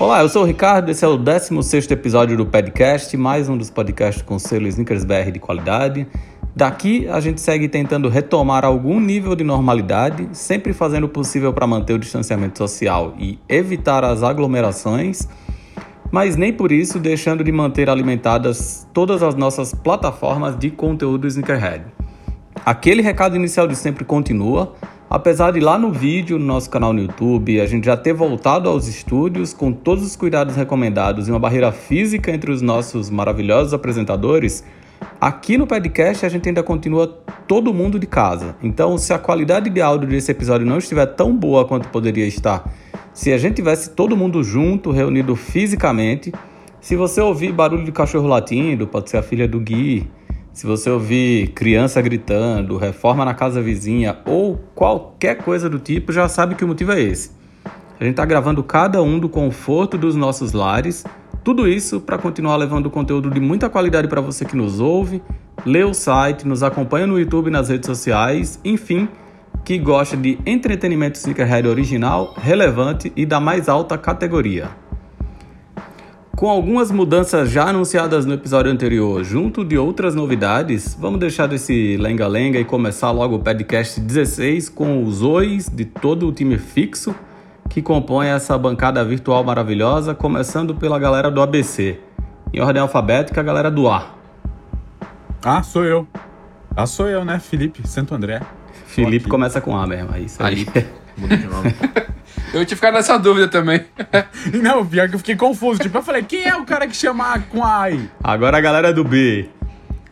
Olá, eu sou o Ricardo, esse é o 16º episódio do podcast, mais um dos podcasts com selo Snickers BR de qualidade. Daqui a gente segue tentando retomar algum nível de normalidade, sempre fazendo o possível para manter o distanciamento social e evitar as aglomerações, mas nem por isso deixando de manter alimentadas todas as nossas plataformas de conteúdo Sneakerhead. Aquele recado inicial de sempre continua, Apesar de lá no vídeo, no nosso canal no YouTube, a gente já ter voltado aos estúdios com todos os cuidados recomendados e uma barreira física entre os nossos maravilhosos apresentadores, aqui no podcast a gente ainda continua todo mundo de casa. Então, se a qualidade de áudio desse episódio não estiver tão boa quanto poderia estar, se a gente tivesse todo mundo junto, reunido fisicamente, se você ouvir barulho de cachorro latindo, pode ser a filha do Gui, se você ouvir criança gritando, reforma na casa vizinha ou qualquer coisa do tipo, já sabe que o motivo é esse. A gente está gravando cada um do conforto dos nossos lares, tudo isso para continuar levando conteúdo de muita qualidade para você que nos ouve, lê o site, nos acompanha no YouTube e nas redes sociais, enfim, que gosta de entretenimento sneakerhead original, relevante e da mais alta categoria. Com algumas mudanças já anunciadas no episódio anterior, junto de outras novidades, vamos deixar desse lenga-lenga e começar logo o podcast 16 com os ois de todo o time fixo que compõe essa bancada virtual maravilhosa, começando pela galera do ABC. Em ordem alfabética, a galera do A. Ah, sou eu. Ah, sou eu, né? Felipe Santo André. Felipe começa com A mesmo, é isso aí. aí. Muda de nome. Eu tinha ficado nessa dúvida também. Não, pior que eu fiquei confuso. Tipo, eu falei, quem é o cara que chama com A aí? Agora a galera do B.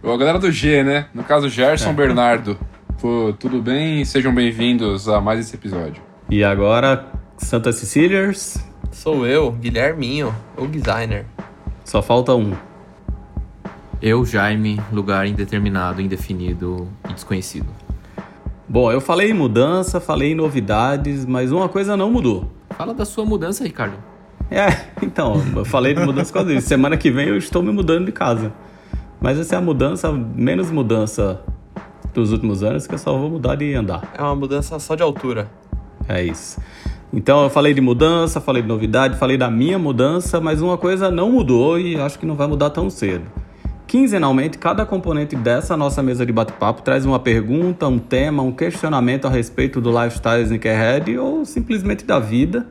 A galera do G, né? No caso, Gerson é. Bernardo. Pô, tudo bem? Sejam bem-vindos a mais esse episódio. E agora, Santa Cecilias. Sou eu, Guilherminho, o designer. Só falta um. Eu, Jaime, lugar indeterminado, indefinido e desconhecido. Bom, eu falei em mudança, falei em novidades, mas uma coisa não mudou. Fala da sua mudança, Ricardo. É, então, eu falei de mudança quase isso. Semana que vem eu estou me mudando de casa. Mas essa é a mudança, menos mudança dos últimos anos, que eu só vou mudar de andar. É uma mudança só de altura. É isso. Então eu falei de mudança, falei de novidade, falei da minha mudança, mas uma coisa não mudou e acho que não vai mudar tão cedo. Quinzenalmente, cada componente dessa nossa mesa de bate-papo traz uma pergunta, um tema, um questionamento a respeito do lifestyle sneakerhead ou simplesmente da vida.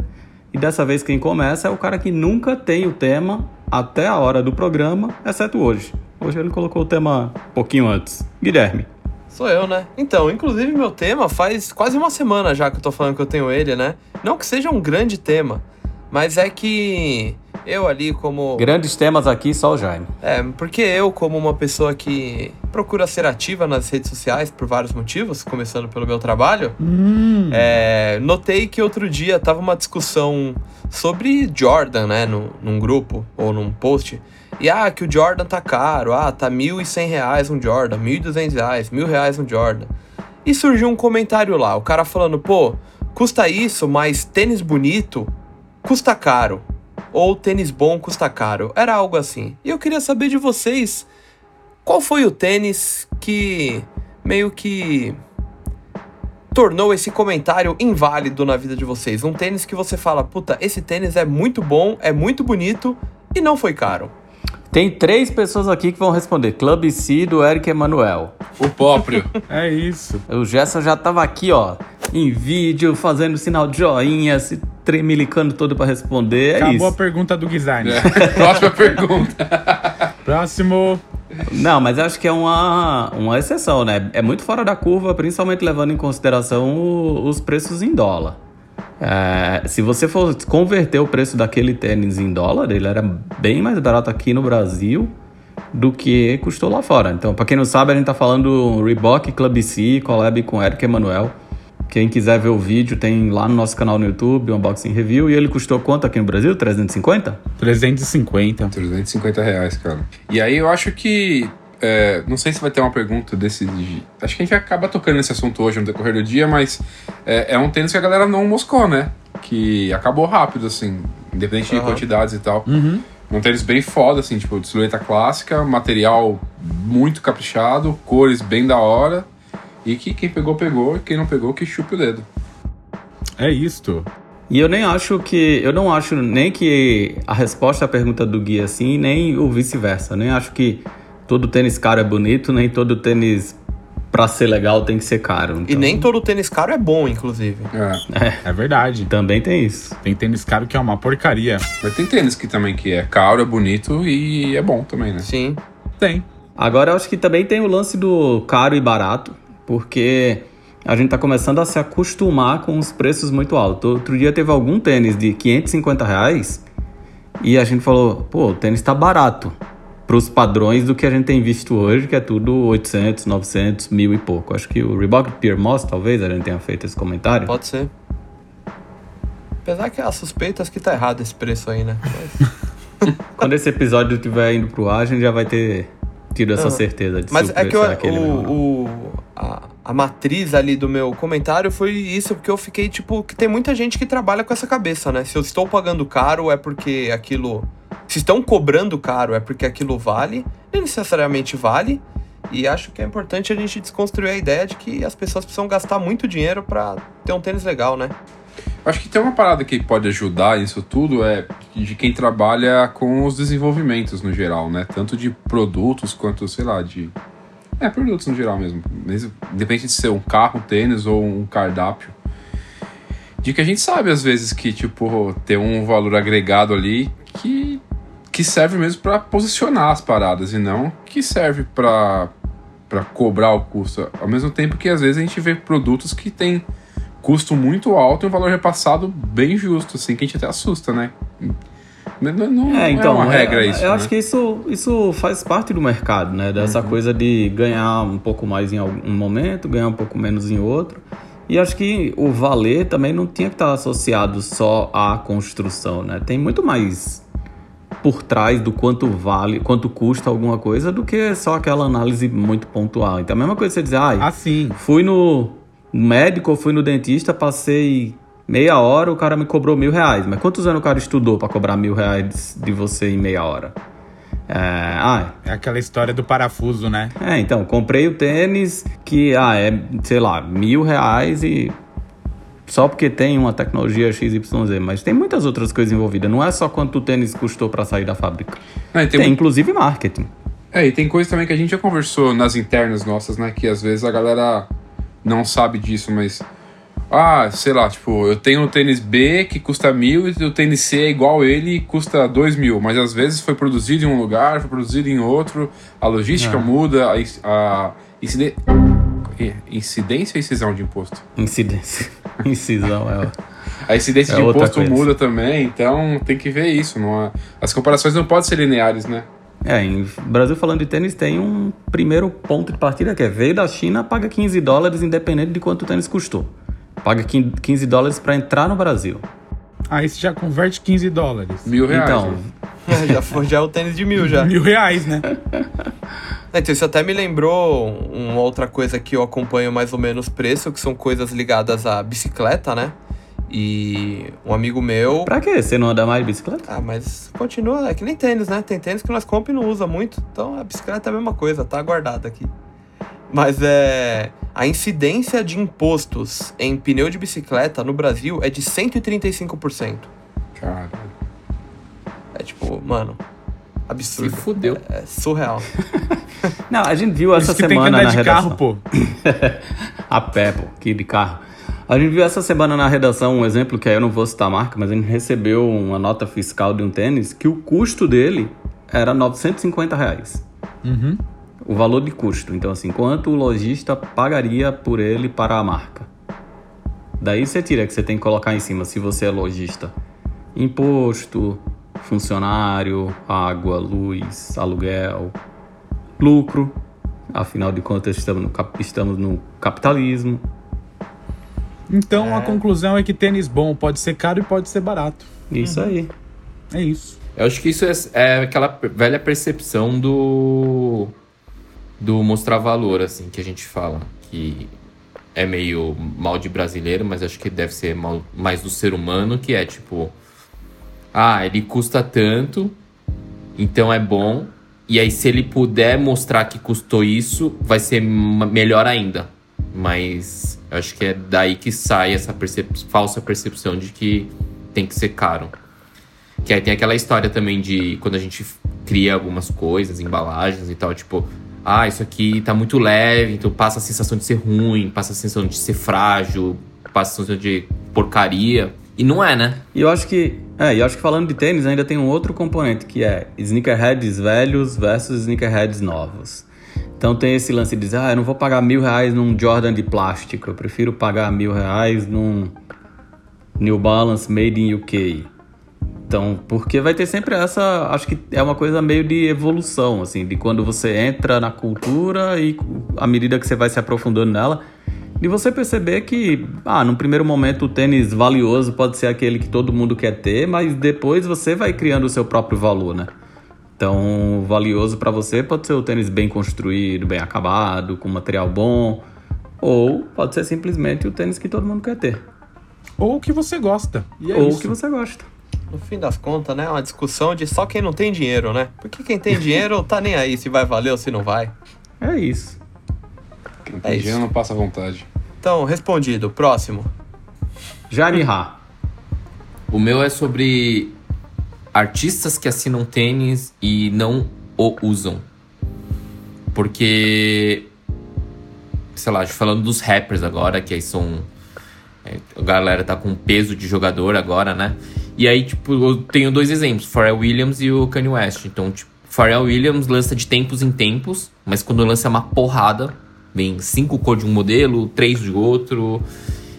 E dessa vez quem começa é o cara que nunca tem o tema até a hora do programa, exceto hoje. Hoje ele colocou o tema um pouquinho antes. Guilherme. Sou eu, né? Então, inclusive meu tema faz quase uma semana já que eu tô falando que eu tenho ele, né? Não que seja um grande tema, mas é que eu ali como. Grandes temas aqui, só o Jaime. É, porque eu, como uma pessoa que procura ser ativa nas redes sociais por vários motivos, começando pelo meu trabalho, hum. é, notei que outro dia tava uma discussão sobre Jordan, né, no, num grupo ou num post. E ah, que o Jordan tá caro, ah, tá mil e cem reais um Jordan, mil e duzentos reais, mil reais um Jordan. E surgiu um comentário lá, o cara falando, pô, custa isso, mas tênis bonito custa caro ou tênis bom custa caro. Era algo assim. E eu queria saber de vocês qual foi o tênis que meio que tornou esse comentário inválido na vida de vocês. Um tênis que você fala, puta, esse tênis é muito bom, é muito bonito e não foi caro. Tem três pessoas aqui que vão responder. Club C do Eric Emanuel. O próprio. é isso. O Gerson já tava aqui, ó, em vídeo, fazendo sinal de joinha, se tremelicando todo pra responder. É Acabou isso. a pergunta do Guizarne. É. Próxima pergunta. Próximo. Não, mas acho que é uma, uma exceção, né? É muito fora da curva, principalmente levando em consideração o- os preços em dólar. É, se você for converter o preço daquele tênis em dólar, ele era bem mais barato aqui no Brasil do que custou lá fora. Então, pra quem não sabe, a gente tá falando do Reebok Club C, collab com Eric Emanuel. Quem quiser ver o vídeo, tem lá no nosso canal no YouTube, Unboxing Review. E ele custou quanto aqui no Brasil? 350? 350. 350 reais, cara. E aí eu acho que. é, não sei se vai ter uma pergunta desse. de- Acho que a gente acaba tocando nesse assunto hoje no decorrer do dia, mas é, é um tênis que a galera não moscou, né? Que acabou rápido, assim, independente de Aham. quantidades e tal. Uhum. Um tênis bem foda, assim, tipo, de silhueta clássica, material muito caprichado, cores bem da hora. E que quem pegou, pegou, e quem não pegou, que chupe o dedo. É isto. E eu nem acho que. Eu não acho nem que a resposta à pergunta do Gui é assim, nem o vice-versa. Nem acho que todo tênis caro é bonito, nem todo tênis pra ser legal tem que ser caro. E Então, nem todo tênis caro é bom, inclusive. É. É verdade. Também tem isso. Tem tênis caro que é uma porcaria. Mas tem tênis que também que é caro, é bonito e é bom também, né? Sim. Tem. Agora eu acho que também tem o lance do caro e barato, porque a gente tá começando a se acostumar com os preços muito altos. Outro dia teve algum tênis de 550 reais e a gente falou, pô, o tênis tá barato pros padrões do que a gente tem visto hoje, que é tudo 800, 900, mil e pouco. Acho que o Reebok Pure Moss, talvez, a gente tenha feito esse comentário. Pode ser. Apesar que há suspeitas que tá errado esse preço aí, né? Mas- Quando esse episódio estiver indo pro ar, a gente já vai ter tido essa certeza de Mas se o é que é não. o, o- a, a matriz ali do meu comentário foi isso, porque eu fiquei tipo, que tem muita gente que trabalha com essa cabeça, né? Se eu estou pagando caro é porque aquilo. Se estão cobrando caro é porque aquilo vale, nem necessariamente vale. E acho que é importante a gente desconstruir a ideia de que as pessoas precisam gastar muito dinheiro pra ter um tênis legal, né? Acho que tem uma parada que pode ajudar isso tudo é de quem trabalha com os desenvolvimentos no geral, né? Tanto de produtos quanto, sei lá, de. É, produtos no geral mesmo. mesmo independente de ser um carro, um tênis ou um cardápio. De que a gente sabe, às vezes, que, tipo, tem um valor agregado ali que, que serve mesmo pra posicionar as paradas e não que serve pra para cobrar o custo. Ao mesmo tempo que, às vezes, a gente vê produtos que têm custo muito alto e um valor repassado bem justo, assim, que a gente até assusta, né? Não, não- não É, então, é uma regra é- isso. Eu né? acho que isso, isso faz parte do mercado, né? Dessa Uhum. coisa de ganhar um pouco mais em algum momento, ganhar um pouco menos em outro. E acho que o valer também não tinha que estar associado só à construção, né? Tem muito mais por trás do quanto vale, quanto custa alguma coisa, do que só aquela análise muito pontual. Então, a mesma coisa você dizer, ah, Assim. Fui no médico, fui no dentista, passei meia hora, o cara me cobrou mil reais. Mas quantos anos o cara estudou pra cobrar mil reais de você em meia hora? É, ah, É aquela história do parafuso, né? é, então, comprei o tênis que, ah, é, sei lá, mil reais e só porque tem uma tecnologia XYZ, mas tem muitas outras coisas envolvidas. Não é só quanto o tênis custou pra sair da fábrica. Não, e Tem, tem, inclusive marketing. É, e tem coisa também que a gente já conversou nas internas nossas, né? Que às vezes a galera não sabe disso, mas. Ah, sei lá, tipo, eu tenho o tênis B que custa mil e o tênis C é igual ele e custa dois mil. Mas às vezes foi produzido em um lugar, foi produzido em outro, a logística muda, a, a incide- é, incidência ou incisão de imposto? Incidência. Incisão é. A incidência É de imposto coisa. muda também, então tem que ver isso. Não é- As comparações não podem ser lineares, né? É, em Brasil falando de tênis tem um primeiro ponto de partida que é veio da China, paga 15 dólares independente de quanto o tênis custou. Paga 15 dólares para entrar no Brasil. Aí você já converte 15 dólares. Mil reais. Então, né? já foi já é o tênis de mil já. Mil reais, né? Então, isso até me lembrou uma outra coisa que eu acompanho mais ou menos preço, que são coisas ligadas à bicicleta, né? E um amigo meu. pra quê? Você não anda mais de bicicleta? Ah, mas continua, é que nem tênis, né? Tem tênis que nós compramos e não usa muito. Então a bicicleta é a mesma coisa, tá guardada aqui. Mas é. A incidência de impostos em pneu de bicicleta no Brasil é de 135%. Caralho. É tipo, mano, Se absurdo. fudeu. É surreal. Não, a gente viu essa isso que tem que semana andar na de redação. carro, pô. a pé, pô, que de carro. A gente viu essa semana na redação um exemplo que aí eu não vou citar a marca, mas a gente recebeu uma nota fiscal de um tênis que o custo dele era 950 reais. Uhum. O valor de custo. Então, assim, quanto o lojista pagaria por ele para a marca? Daí você tira que você tem que colocar em cima, se você é lojista. Imposto, funcionário, água, luz, aluguel, lucro. Afinal de contas, estamos no, cap- estamos no capitalismo. Então a conclusão é que tênis bom pode ser caro e pode ser barato. Isso aí. É isso. Eu acho que isso é, é aquela velha percepção do. Do mostrar valor, assim, que a gente fala. Que é meio mal de brasileiro, mas acho que deve ser mal, mais do ser humano, que é tipo. Ah, ele custa tanto, então é bom. E aí, se ele puder mostrar que custou isso, vai ser melhor ainda. Mas acho que é daí que sai essa percep- falsa percepção de que tem que ser caro. Que aí tem aquela história também de quando a gente cria algumas coisas, embalagens e tal, tipo, ah, isso aqui tá muito leve, então passa a sensação de ser ruim, passa a sensação de ser frágil, passa a sensação de porcaria. E não é, né? E eu acho que. É, eu acho que falando de tênis ainda tem um outro componente que é sneakerheads velhos versus sneakerheads novos. Então tem esse lance de dizer, ah, eu não vou pagar mil reais num Jordan de plástico, eu prefiro pagar mil reais num New Balance Made in UK. Então, porque vai ter sempre essa, acho que é uma coisa meio de evolução, assim, de quando você entra na cultura e à medida que você vai se aprofundando nela, de você perceber que, ah, num primeiro momento o tênis valioso pode ser aquele que todo mundo quer ter, mas depois você vai criando o seu próprio valor, né? Então, valioso para você pode ser o tênis bem construído, bem acabado, com material bom, ou pode ser simplesmente o tênis que todo mundo quer ter, Ou o que você gosta. É ou o que você gosta. No fim das contas, né? É uma discussão de só quem não tem dinheiro, né? Porque quem tem dinheiro tá nem aí se vai valer ou se não vai. É isso. Quem não É tem isso. dinheiro não passa vontade. Então, respondido. Próximo. Jaime Ha. O meu é sobre artistas que assinam tênis e não o usam. Porque, sei lá, falando dos rappers agora, que aí são. é, a galera tá com peso de jogador agora, né? E aí, tipo, eu tenho dois exemplos: Pharrell Williams e o Kanye West. Então, tipo, Pharrell Williams lança de tempos em tempos, mas quando lança uma porrada, vem cinco cores de um modelo, três de outro.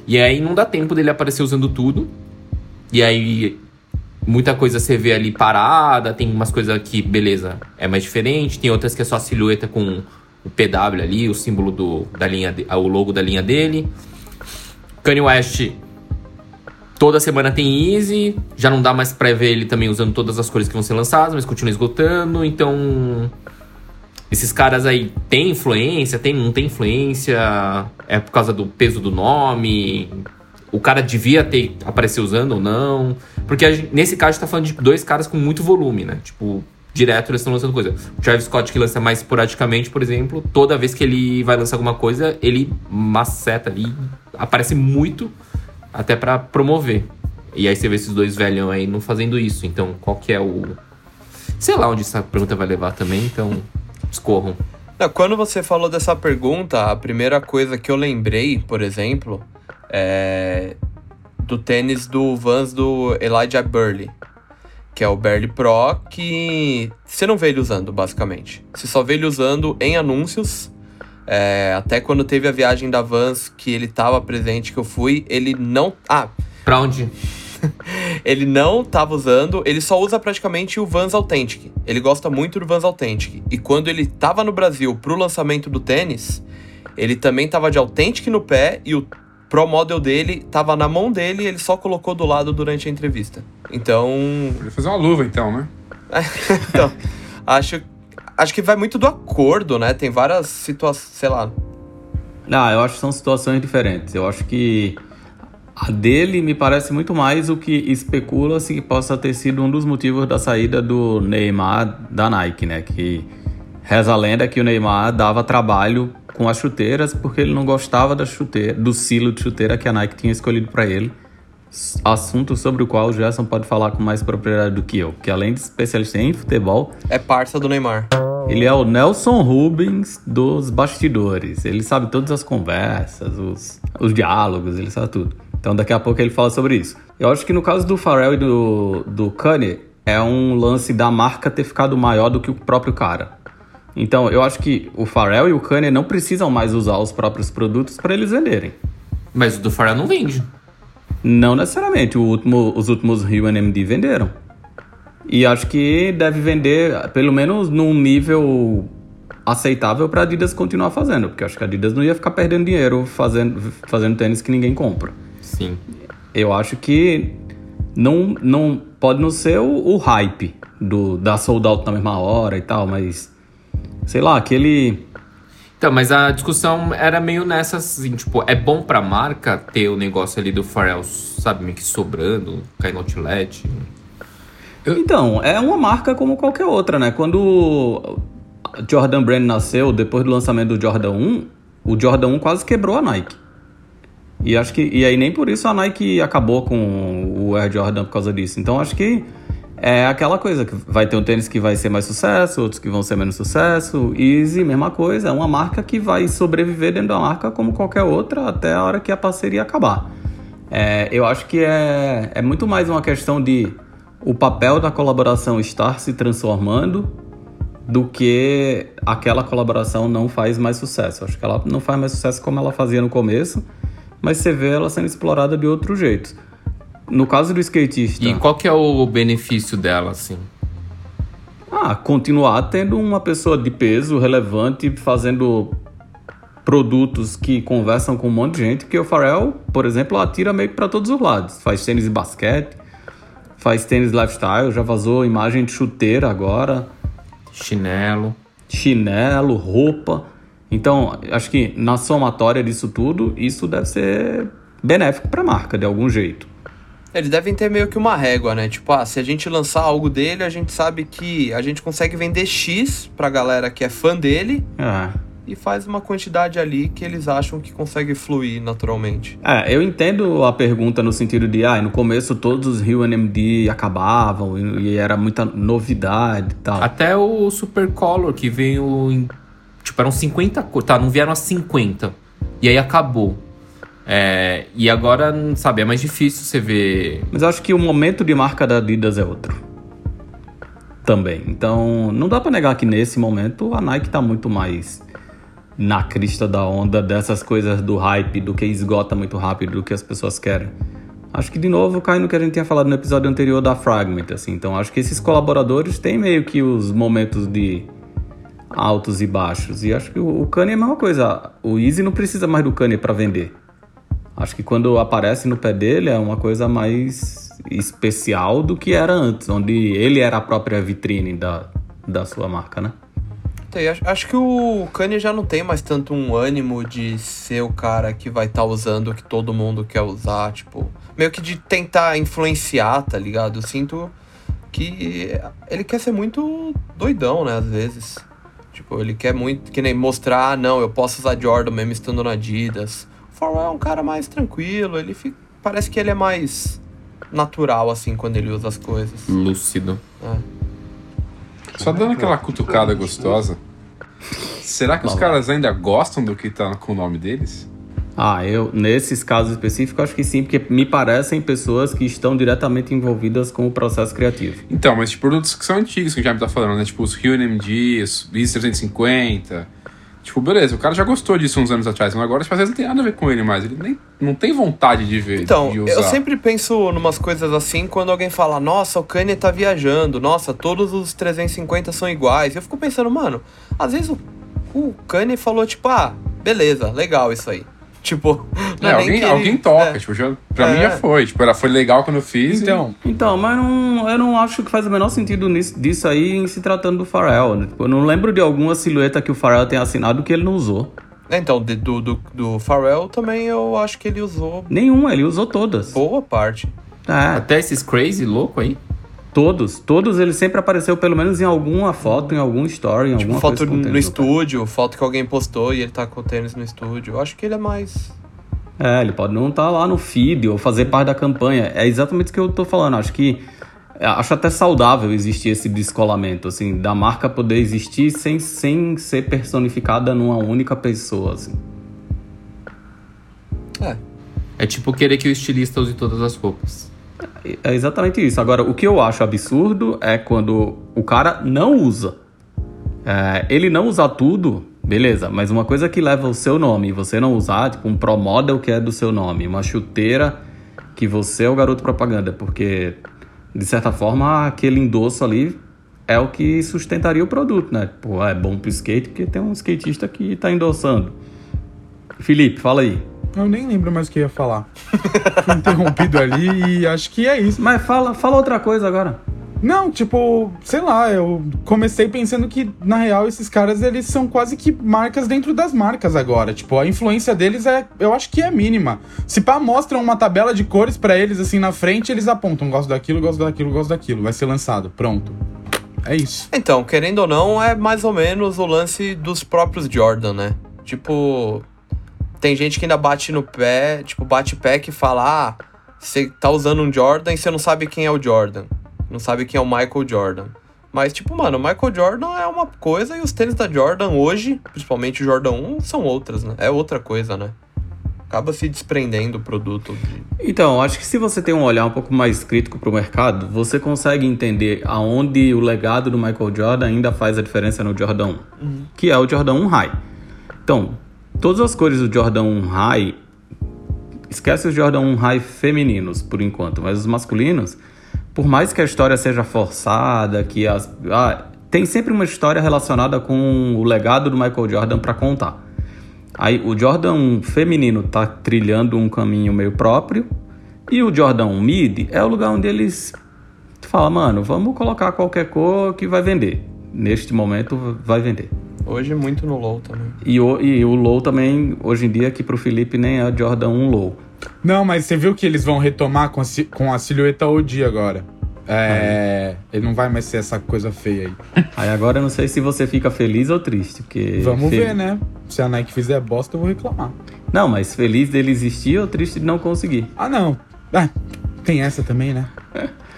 E aí não dá tempo dele aparecer usando tudo. E aí, muita coisa você vê ali parada, tem umas coisas que, beleza, é mais diferente, tem outras que é só silhueta com o PW ali, o símbolo do, da linha, de- o logo da linha dele. Kanye West, toda semana tem Easy, já não dá mais pra ver ele também usando todas as cores que vão ser lançadas, mas continua esgotando, então... Esses caras aí têm influência, tem, não tem influência, é por causa do peso do nome, o cara devia ter aparecer usando ou não. Porque gente- nesse caso a gente tá falando de dois caras com muito volume, né? Tipo, direto eles estão lançando coisa. O Travis Scott, que lança mais esporadicamente, por exemplo, toda vez que ele vai lançar alguma coisa, ele maceta ali, aparece muito, até pra promover. E aí você vê esses dois velhão aí não fazendo isso. Então, qual que é o. Sei lá onde essa pergunta vai levar também, então escorram. Quando você falou dessa pergunta, a primeira coisa que eu lembrei, por exemplo, é do tênis do Vans do Elijah Burley, que é o Burley Pro, que você não vê ele usando, basicamente. Você só vê ele usando em anúncios. É, até quando teve a viagem da Vans, que ele tava presente, que eu fui, ele não. Ah, Pra onde? ele não tava usando, ele só usa praticamente o Vans Authentic. Ele gosta muito do Vans Authentic. E quando ele tava no Brasil pro lançamento do tênis, ele também tava de Authentic no pé e o Pro Model dele tava na mão dele e ele só colocou do lado durante a entrevista. Então, Podia fazer uma luva então, né? então acho, acho que vai muito do acordo, né? Tem várias situações, sei lá. Ah, eu acho que são situações diferentes. Eu acho que a dele me parece muito mais o que especula-se que possa ter sido um dos motivos da saída do Neymar da Nike, né? Que reza a lenda que o Neymar dava trabalho com as chuteiras porque ele não gostava da chuteira, do silo de chuteira que a Nike tinha escolhido para ele. Assunto sobre o qual o Gerson pode falar com mais propriedade do que eu, que além de especialista em futebol, É parça do Neymar. Ele é o Nelson Rubens dos bastidores. Ele sabe todas as conversas, os, os diálogos, ele sabe tudo. Então daqui a pouco ele fala sobre isso. Eu acho que no caso do Pharrell e do, do Kanye, é um lance da marca ter ficado maior do que o próprio cara. Então eu acho que o Pharrell e o Kanye não precisam mais usar os próprios produtos para eles venderem. Mas o do Pharrell não vende. Não necessariamente. O último, os últimos Rio NMD venderam. E acho que deve vender pelo menos num nível aceitável para a Adidas continuar fazendo, porque acho que a Adidas não ia ficar perdendo dinheiro fazendo, fazendo tênis que ninguém compra. Sim. Eu acho que não, não pode não ser o, o hype do da sold out na mesma hora e tal, mas sei lá, aquele Então, mas a discussão era meio nessa, assim, tipo, é bom pra marca ter o negócio ali do Pharrell, sabe, meio que sobrando, cair no outlet. Então, é uma marca como qualquer outra, né? Quando Jordan Brand nasceu, depois do lançamento do Jordan 1, o Jordan 1 quase quebrou a Nike. E acho que e aí nem por isso a Nike acabou com o Air Jordan por causa disso. Então acho que é aquela coisa que vai ter um tênis que vai ser mais sucesso, outros que vão ser menos sucesso. Easy, mesma coisa, é uma marca que vai sobreviver dentro da marca como qualquer outra até a hora que a parceria acabar. É, eu acho que é, é muito mais uma questão de o papel da colaboração estar se transformando do que aquela colaboração não faz mais sucesso. Acho que ela não faz mais sucesso como ela fazia no começo, mas você vê ela sendo explorada de outro jeito. No caso do skatista, E qual que é o benefício dela, assim? ah, continuar tendo uma pessoa de peso relevante fazendo produtos que conversam com um monte de gente, que o Pharrell, por exemplo, atira meio que para todos os lados. Faz tênis de basquete, faz tênis lifestyle, já vazou imagem de chuteira agora, Chinelo. chinelo, roupa. Então, acho que na somatória disso tudo, isso deve ser benéfico para a marca de algum jeito. Eles devem ter meio que uma régua, né? Tipo, ah, se a gente lançar algo dele, a gente sabe que a gente consegue vender X pra galera que é fã dele É. e faz uma quantidade ali que eles acham que consegue fluir naturalmente. É, eu entendo a pergunta no sentido de, ah, no começo todos os Rio NMD acabavam e, e era muita novidade e tal. Até o Super Color, que veio em. Tipo, eram 50 cores. Tá, não vieram as 50. E aí acabou. É, e agora, sabe, é mais difícil você ver. Mas acho que o momento de marca da Adidas é outro. Também. Então, não dá pra negar que nesse momento a Nike tá muito mais na crista da onda dessas coisas do hype, do que esgota muito rápido, do que as pessoas querem. Acho que de novo cai no que a gente tinha falado no episódio anterior da Fragment, assim. Então, acho que esses colaboradores têm meio que os momentos de altos e baixos. E acho que o Kanye é a mesma coisa. O Easy não precisa mais do Kanye para vender. Acho que quando aparece no pé dele é uma coisa mais especial do que era antes, onde ele era a própria vitrine da, da sua marca, né? Então, eu acho, acho que o Kanye já não tem mais tanto um ânimo de ser o cara que vai estar usando o que todo mundo quer usar, tipo, meio que de tentar influenciar, tá ligado? Eu sinto que ele quer ser muito doidão, né, às vezes. Tipo, ele quer muito, que nem mostrar, ah, não, eu posso usar Jordan mesmo estando na Adidas. É um cara mais tranquilo, ele fica, parece que ele é mais natural, assim, quando ele usa as coisas. Lúcido. É. Só dando aquela cutucada gostosa. Será que os caras ainda gostam do que tá com o nome deles? Ah, eu, nesses casos específicos, acho que sim, porque me parecem pessoas que estão diretamente envolvidas com o processo criativo. Então, mas de produtos que são antigos, que a gente já me tá falando, né? Tipo os Rio NMD, os Easy 350. Tipo, beleza, o cara já gostou disso uns anos atrás, mas agora tipo, às vezes não tem nada a ver com ele mais. Ele nem não tem vontade de ver, Então, de eu sempre penso numas coisas assim quando alguém fala, nossa, o Kanye tá viajando, nossa, todos os 350 são iguais. Eu fico pensando, mano, às vezes o, o Kanye falou, tipo, ah, beleza, legal isso aí. Tipo, não É, é, nem alguém, ele- alguém toca, é. tipo, já, pra É. mim já foi. Tipo, era, foi legal quando eu fiz. Então, Então, mas não, eu não acho que faz o menor sentido nisso, disso aí em se tratando do Pharrell. né? Tipo, Eu não lembro de alguma silhueta que o Pharrell tenha assinado que ele não usou. É, Então, de- do, do, do Pharrell também eu acho que ele usou Nenhuma, ele usou todas. boa parte. É, Até esses crazy louco aí. Todos. Todos ele sempre apareceu pelo menos em alguma foto, em algum story, em Tipo, alguma foto no tênis estúdio, foto que alguém postou e ele tá com o tênis no estúdio. Eu acho que ele é mais. É, ele pode não estar lá no feed ou fazer parte da campanha. É exatamente isso que eu tô falando. Acho que acho até saudável existir esse descolamento, assim, da marca poder existir sem, sem ser personificada numa única pessoa, assim. É. É tipo querer que o estilista use todas as roupas. É exatamente isso. Agora, o que eu acho absurdo é quando o cara não usa. É, ele não usar tudo, beleza, mas uma coisa que leva o seu nome e você não usar, tipo um Pro Model que é do seu nome, uma chuteira que você é o garoto propaganda, porque de certa forma aquele endosso ali é o que sustentaria o produto, né? Pô, é bom pro skate porque tem um skatista que tá endossando. Felipe, fala aí. Eu nem lembro mais o que eu ia falar. Fui interrompido ali e acho que é isso. Mas fala, fala outra coisa agora. Não, tipo, sei lá, eu comecei pensando que, na real, esses caras, eles são quase que marcas dentro das marcas agora. Tipo, a influência deles é, eu acho que é mínima. Se pá, mostram uma tabela de cores para eles, assim, na frente, eles apontam, gosto daquilo, gosto daquilo, gosto daquilo. Vai ser lançado, pronto. É isso. Então, querendo ou não, é mais ou menos o lance dos próprios Jordan, né? Tipo, tem gente que ainda bate no pé, tipo, bate pé que fala, ah, você tá usando um Jordan e você não sabe quem é o Jordan. Não sabe quem é o Michael Jordan. Mas, tipo, mano, o Michael Jordan é uma coisa e os tênis da Jordan hoje, principalmente o Jordan 1, são outras, né? É outra coisa, né? Acaba se desprendendo o produto. De... Então, acho que se você tem um olhar um pouco mais crítico para o mercado, você consegue entender aonde o legado do Michael Jordan ainda faz a diferença no Jordan 1, uhum. que é o Jordan 1 High. Então, todas as cores do Jordan 1 High, esquece os Jordan 1 High femininos por enquanto, mas os masculinos, por mais que a história seja forçada, que as, ah, tem sempre uma história relacionada com o legado do Michael Jordan para contar. Aí o Jordan feminino tá trilhando um caminho meio próprio e o Jordan mid é o lugar onde eles falam, mano, vamos colocar qualquer cor que vai vender. Neste momento vai vender. Hoje muito no low também. E o, e o low também, hoje em dia, que pro Felipe nem é Jordan 1 low. Não, mas você viu que eles vão retomar com a, com a silhueta OG agora. É. Ele não vai mais ser essa coisa feia aí. Aí agora eu não sei se você fica feliz ou triste, porque. Vamos ver, né? Se a Nike fizer bosta, eu vou reclamar. Não, mas feliz dele existir ou triste de não conseguir? Ah, não. Ah, tem essa também, né?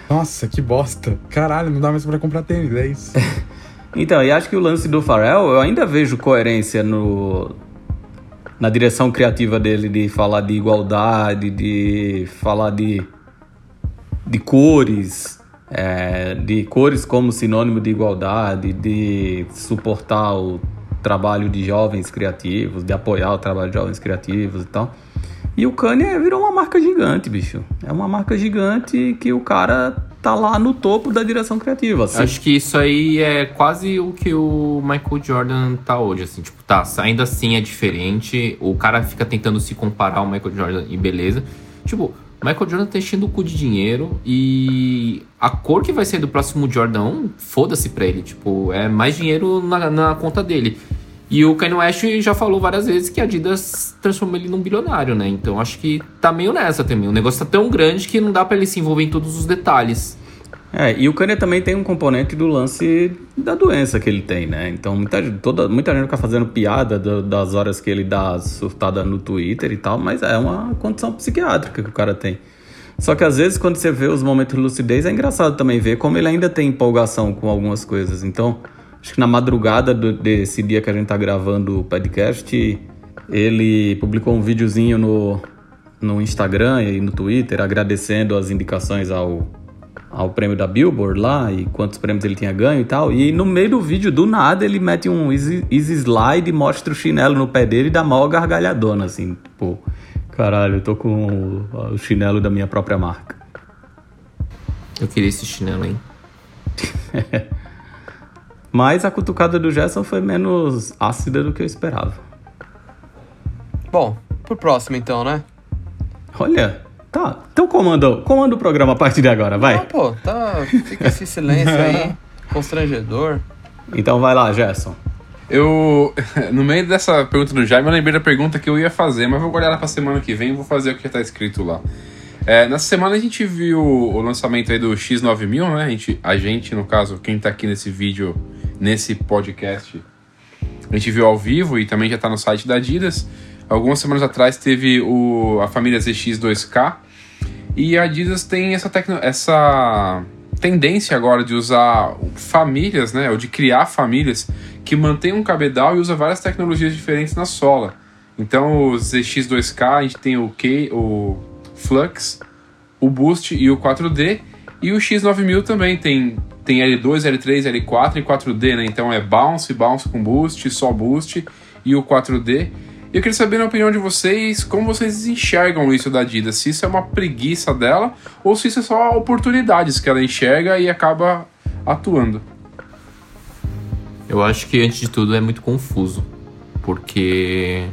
Nossa, que bosta. Caralho, não dá mais pra comprar tênis, é isso. então, e acho que o lance do Pharrell, eu ainda vejo coerência no, na direção criativa dele de falar de igualdade, de falar de, de cores, é, de cores como sinônimo de igualdade, de suportar o trabalho de jovens criativos, de apoiar o trabalho de jovens criativos e tal. E o Kanye virou uma marca gigante, bicho. É uma marca gigante que o cara tá lá no topo da direção criativa. Assim. Acho que isso aí é quase o que o Michael Jordan tá hoje, assim, tipo, tá, ainda assim é diferente, o cara fica tentando se comparar ao Michael Jordan e beleza. Tipo, Michael Jordan tá enchendo o cu de dinheiro e a cor que vai ser do próximo Jordan, foda-se pra ele, tipo, é mais dinheiro na, na conta dele. E o Kanye West já falou várias vezes que a Adidas transformou ele num bilionário, né? Então acho que tá meio nessa também. O negócio tá tão grande que não dá para ele se envolver em todos os detalhes. É, e o Kanye também tem um componente do lance da doença que ele tem, né? Então muita, toda, muita gente fica fazendo piada do, das horas que ele dá surtada no Twitter e tal, mas é uma condição psiquiátrica que o cara tem. Só que às vezes quando você vê os momentos de lucidez é engraçado também ver como ele ainda tem empolgação com algumas coisas. Então Acho que na madrugada do, desse dia que a gente tá gravando o podcast, ele publicou um videozinho no, no Instagram e no Twitter agradecendo as indicações ao, ao prêmio da Billboard lá e quantos prêmios ele tinha ganho e tal. E no meio do vídeo, do nada, ele mete um easy, easy slide, mostra o chinelo no pé dele e dá maior gargalhadona, assim, tipo, caralho, eu tô com o, o chinelo da minha própria marca. Eu queria esse chinelo, hein? Mas a cutucada do Gerson foi menos ácida do que eu esperava. Bom, pro próximo então, né? Olha, tá. Então comanda, comanda o programa a partir de agora, vai. Ah, pô, tá. Fica esse silêncio aí, constrangedor. Então vai lá, Gerson. Eu, no meio dessa pergunta do Jaime, eu lembrei da pergunta que eu ia fazer, mas vou guardar ela pra semana que vem e vou fazer o que já tá escrito lá. É, nessa semana a gente viu o lançamento aí do X9000, né? A gente, a gente, no caso, quem tá aqui nesse vídeo, nesse podcast, a gente viu ao vivo e também já tá no site da Adidas. Algumas semanas atrás teve o, a família ZX2K e a Adidas tem essa, tecno, essa tendência agora de usar famílias, né, ou de criar famílias que mantêm um cabedal e usa várias tecnologias diferentes na sola. Então, o ZX2K, a gente tem o K, o Flux, o Boost e o 4D, e o X9000 também tem tem L2, L3, L4 e 4D, né? Então é bounce, bounce com boost, só boost e o 4D. E eu queria saber na opinião de vocês, como vocês enxergam isso da Adidas, se isso é uma preguiça dela ou se isso é só oportunidades que ela enxerga e acaba atuando. Eu acho que antes de tudo é muito confuso, porque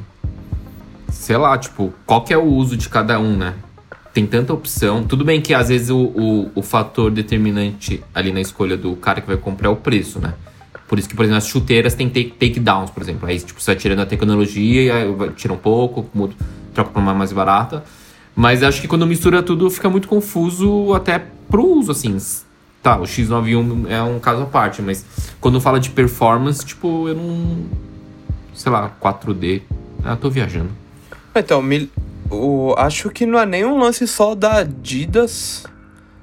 sei lá, tipo, qual que é o uso de cada um, né? Tem tanta opção. Tudo bem que às vezes o, o, o fator determinante ali na escolha do cara que vai comprar é o preço, né? Por isso que, por exemplo, as chuteiras tem take, takedowns, por exemplo. Aí, tipo, você vai tirando a tecnologia, e tira um pouco, muda, troca pra uma mais barata. Mas acho que quando mistura tudo fica muito confuso até pro uso, assim. Tá, o X91 é um caso à parte, mas quando fala de performance, tipo, eu não. Sei lá, 4D. Ah, tô viajando. Então, me, o, acho que não é nem um lance só da Adidas,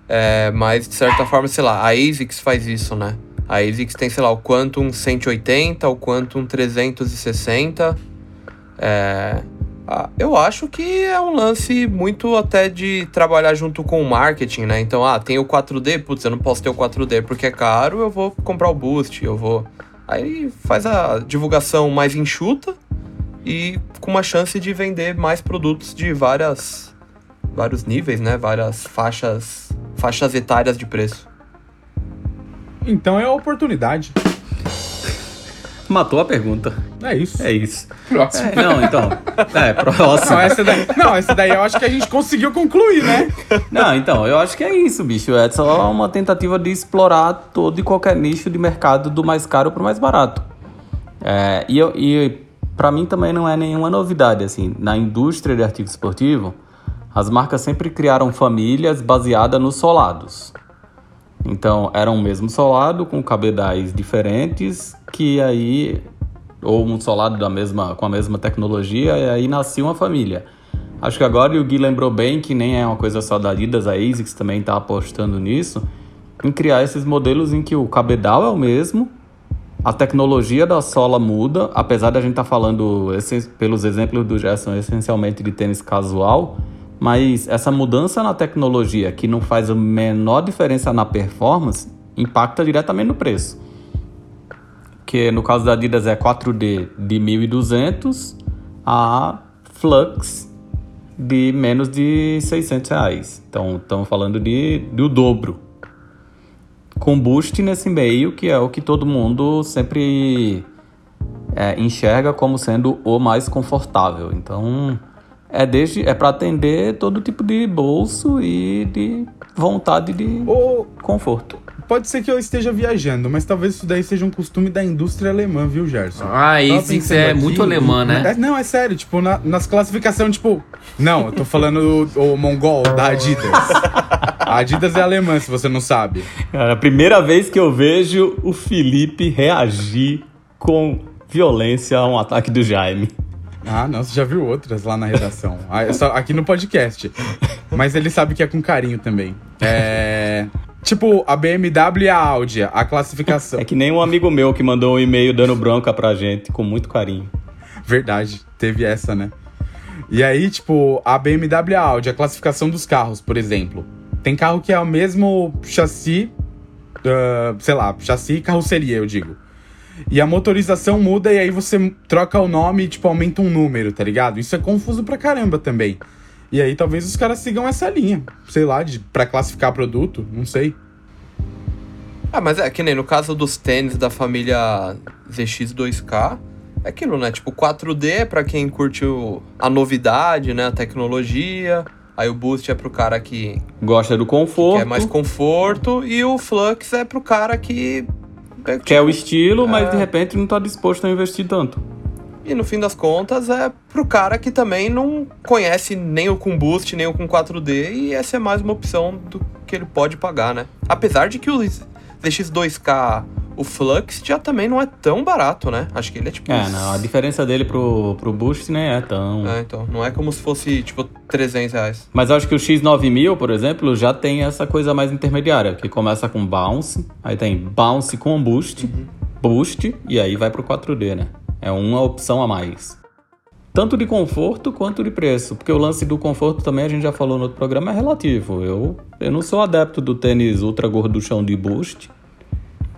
é, mas de certa forma, sei lá, a ASICS faz isso, né? A ASICS tem, sei lá, o Quantum 180, o Quantum 360. É, eu acho que é um lance muito até de trabalhar junto com o marketing, né? Então, ah, tem o 4D, putz, eu não posso ter o 4D porque é caro, eu vou comprar o Boost, eu vou. Aí faz a divulgação mais enxuta e com uma chance de vender mais produtos de várias vários níveis, né? Várias faixas faixas etárias de preço. Então é a oportunidade. Matou a pergunta. É isso. É isso. Próximo. É, não, então. É, próximo. Não essa, daí, não, essa daí eu acho que a gente conseguiu concluir, né? Não, então, eu acho que é isso, bicho. É só uma tentativa de explorar todo e qualquer nicho de mercado do mais caro pro mais barato. É, e, eu, e para mim também não é nenhuma novidade assim. Na indústria de artigo esportivo, as marcas sempre criaram famílias baseadas nos solados. Então, era um mesmo solado com cabedais diferentes que aí ou um solado da mesma com a mesma tecnologia e aí nascia uma família. Acho que agora o Gui lembrou bem que nem é uma coisa só da Adidas, a ASICS também está apostando nisso, em criar esses modelos em que o cabedal é o mesmo, a tecnologia da sola muda, apesar da gente estar tá falando, pelos exemplos do Gerson, essencialmente de tênis casual, mas essa mudança na tecnologia, que não faz a menor diferença na performance, impacta diretamente no preço. Que no caso da Adidas é 4D de 1.200 a Flux de menos de 600 reais. Então, estamos falando de, do dobro com boost nesse meio, que é o que todo mundo sempre é, enxerga como sendo o mais confortável. Então, é desde é para atender todo tipo de bolso e de vontade de Ou conforto. Pode ser que eu esteja viajando, mas talvez isso daí seja um costume da indústria alemã, viu, Gerson? Ah, isso pensando é aqui, muito alemã, né? É- não, é sério, tipo, na- nas classificações, tipo. Não, eu tô falando o, o mongol da Adidas. A Adidas é alemã, se você não sabe. Cara, a primeira vez que eu vejo o Felipe reagir com violência a um ataque do Jaime. Ah, não, você já viu outras lá na redação. Ah, é só- aqui no podcast. Mas ele sabe que é com carinho também. É. Tipo, a BMW e a Audi, a classificação. É que nem um amigo meu que mandou um e-mail dando bronca pra gente, com muito carinho. Verdade, teve essa, né? E aí, tipo, a BMW e a Audi, a classificação dos carros, por exemplo. Tem carro que é o mesmo chassi, ah, sei lá, chassi e carroceria, eu digo. E a motorização muda e aí você troca o nome e, tipo, aumenta um número, tá ligado? Isso é confuso pra caramba também. E aí talvez os caras sigam essa linha, sei lá, de, pra classificar produto, não sei. Ah, mas é que nem no caso dos tênis da família ZX2K, é aquilo, né? Tipo, 4D é pra quem curte o- a novidade, né? A tecnologia. Aí o Boost é pro cara que Gosta do conforto, quer mais conforto. E o Flux é pro cara que. é, quer o estilo, mas É. de repente não tá disposto a investir tanto. E no fim das contas é pro cara que também não conhece nem o com Boost, nem o com 4D. E essa é mais uma opção do que ele pode pagar, né? Apesar de que o ZX2K O Flux já também não é tão barato, né? Acho que ele é tipo. É, não, a diferença dele pro, pro Boost nem é tão. É, então. Não é como se fosse, tipo, 300 reais. Mas acho que o X9000, por exemplo, já tem essa coisa mais intermediária, que começa com bounce, aí tem bounce com boost, boost, e aí vai pro 4D, né? É uma opção a mais. Tanto de conforto quanto de preço, porque o lance do conforto também a gente já falou no outro programa, é relativo. Eu, eu não sou adepto do tênis ultra gorduchão de boost.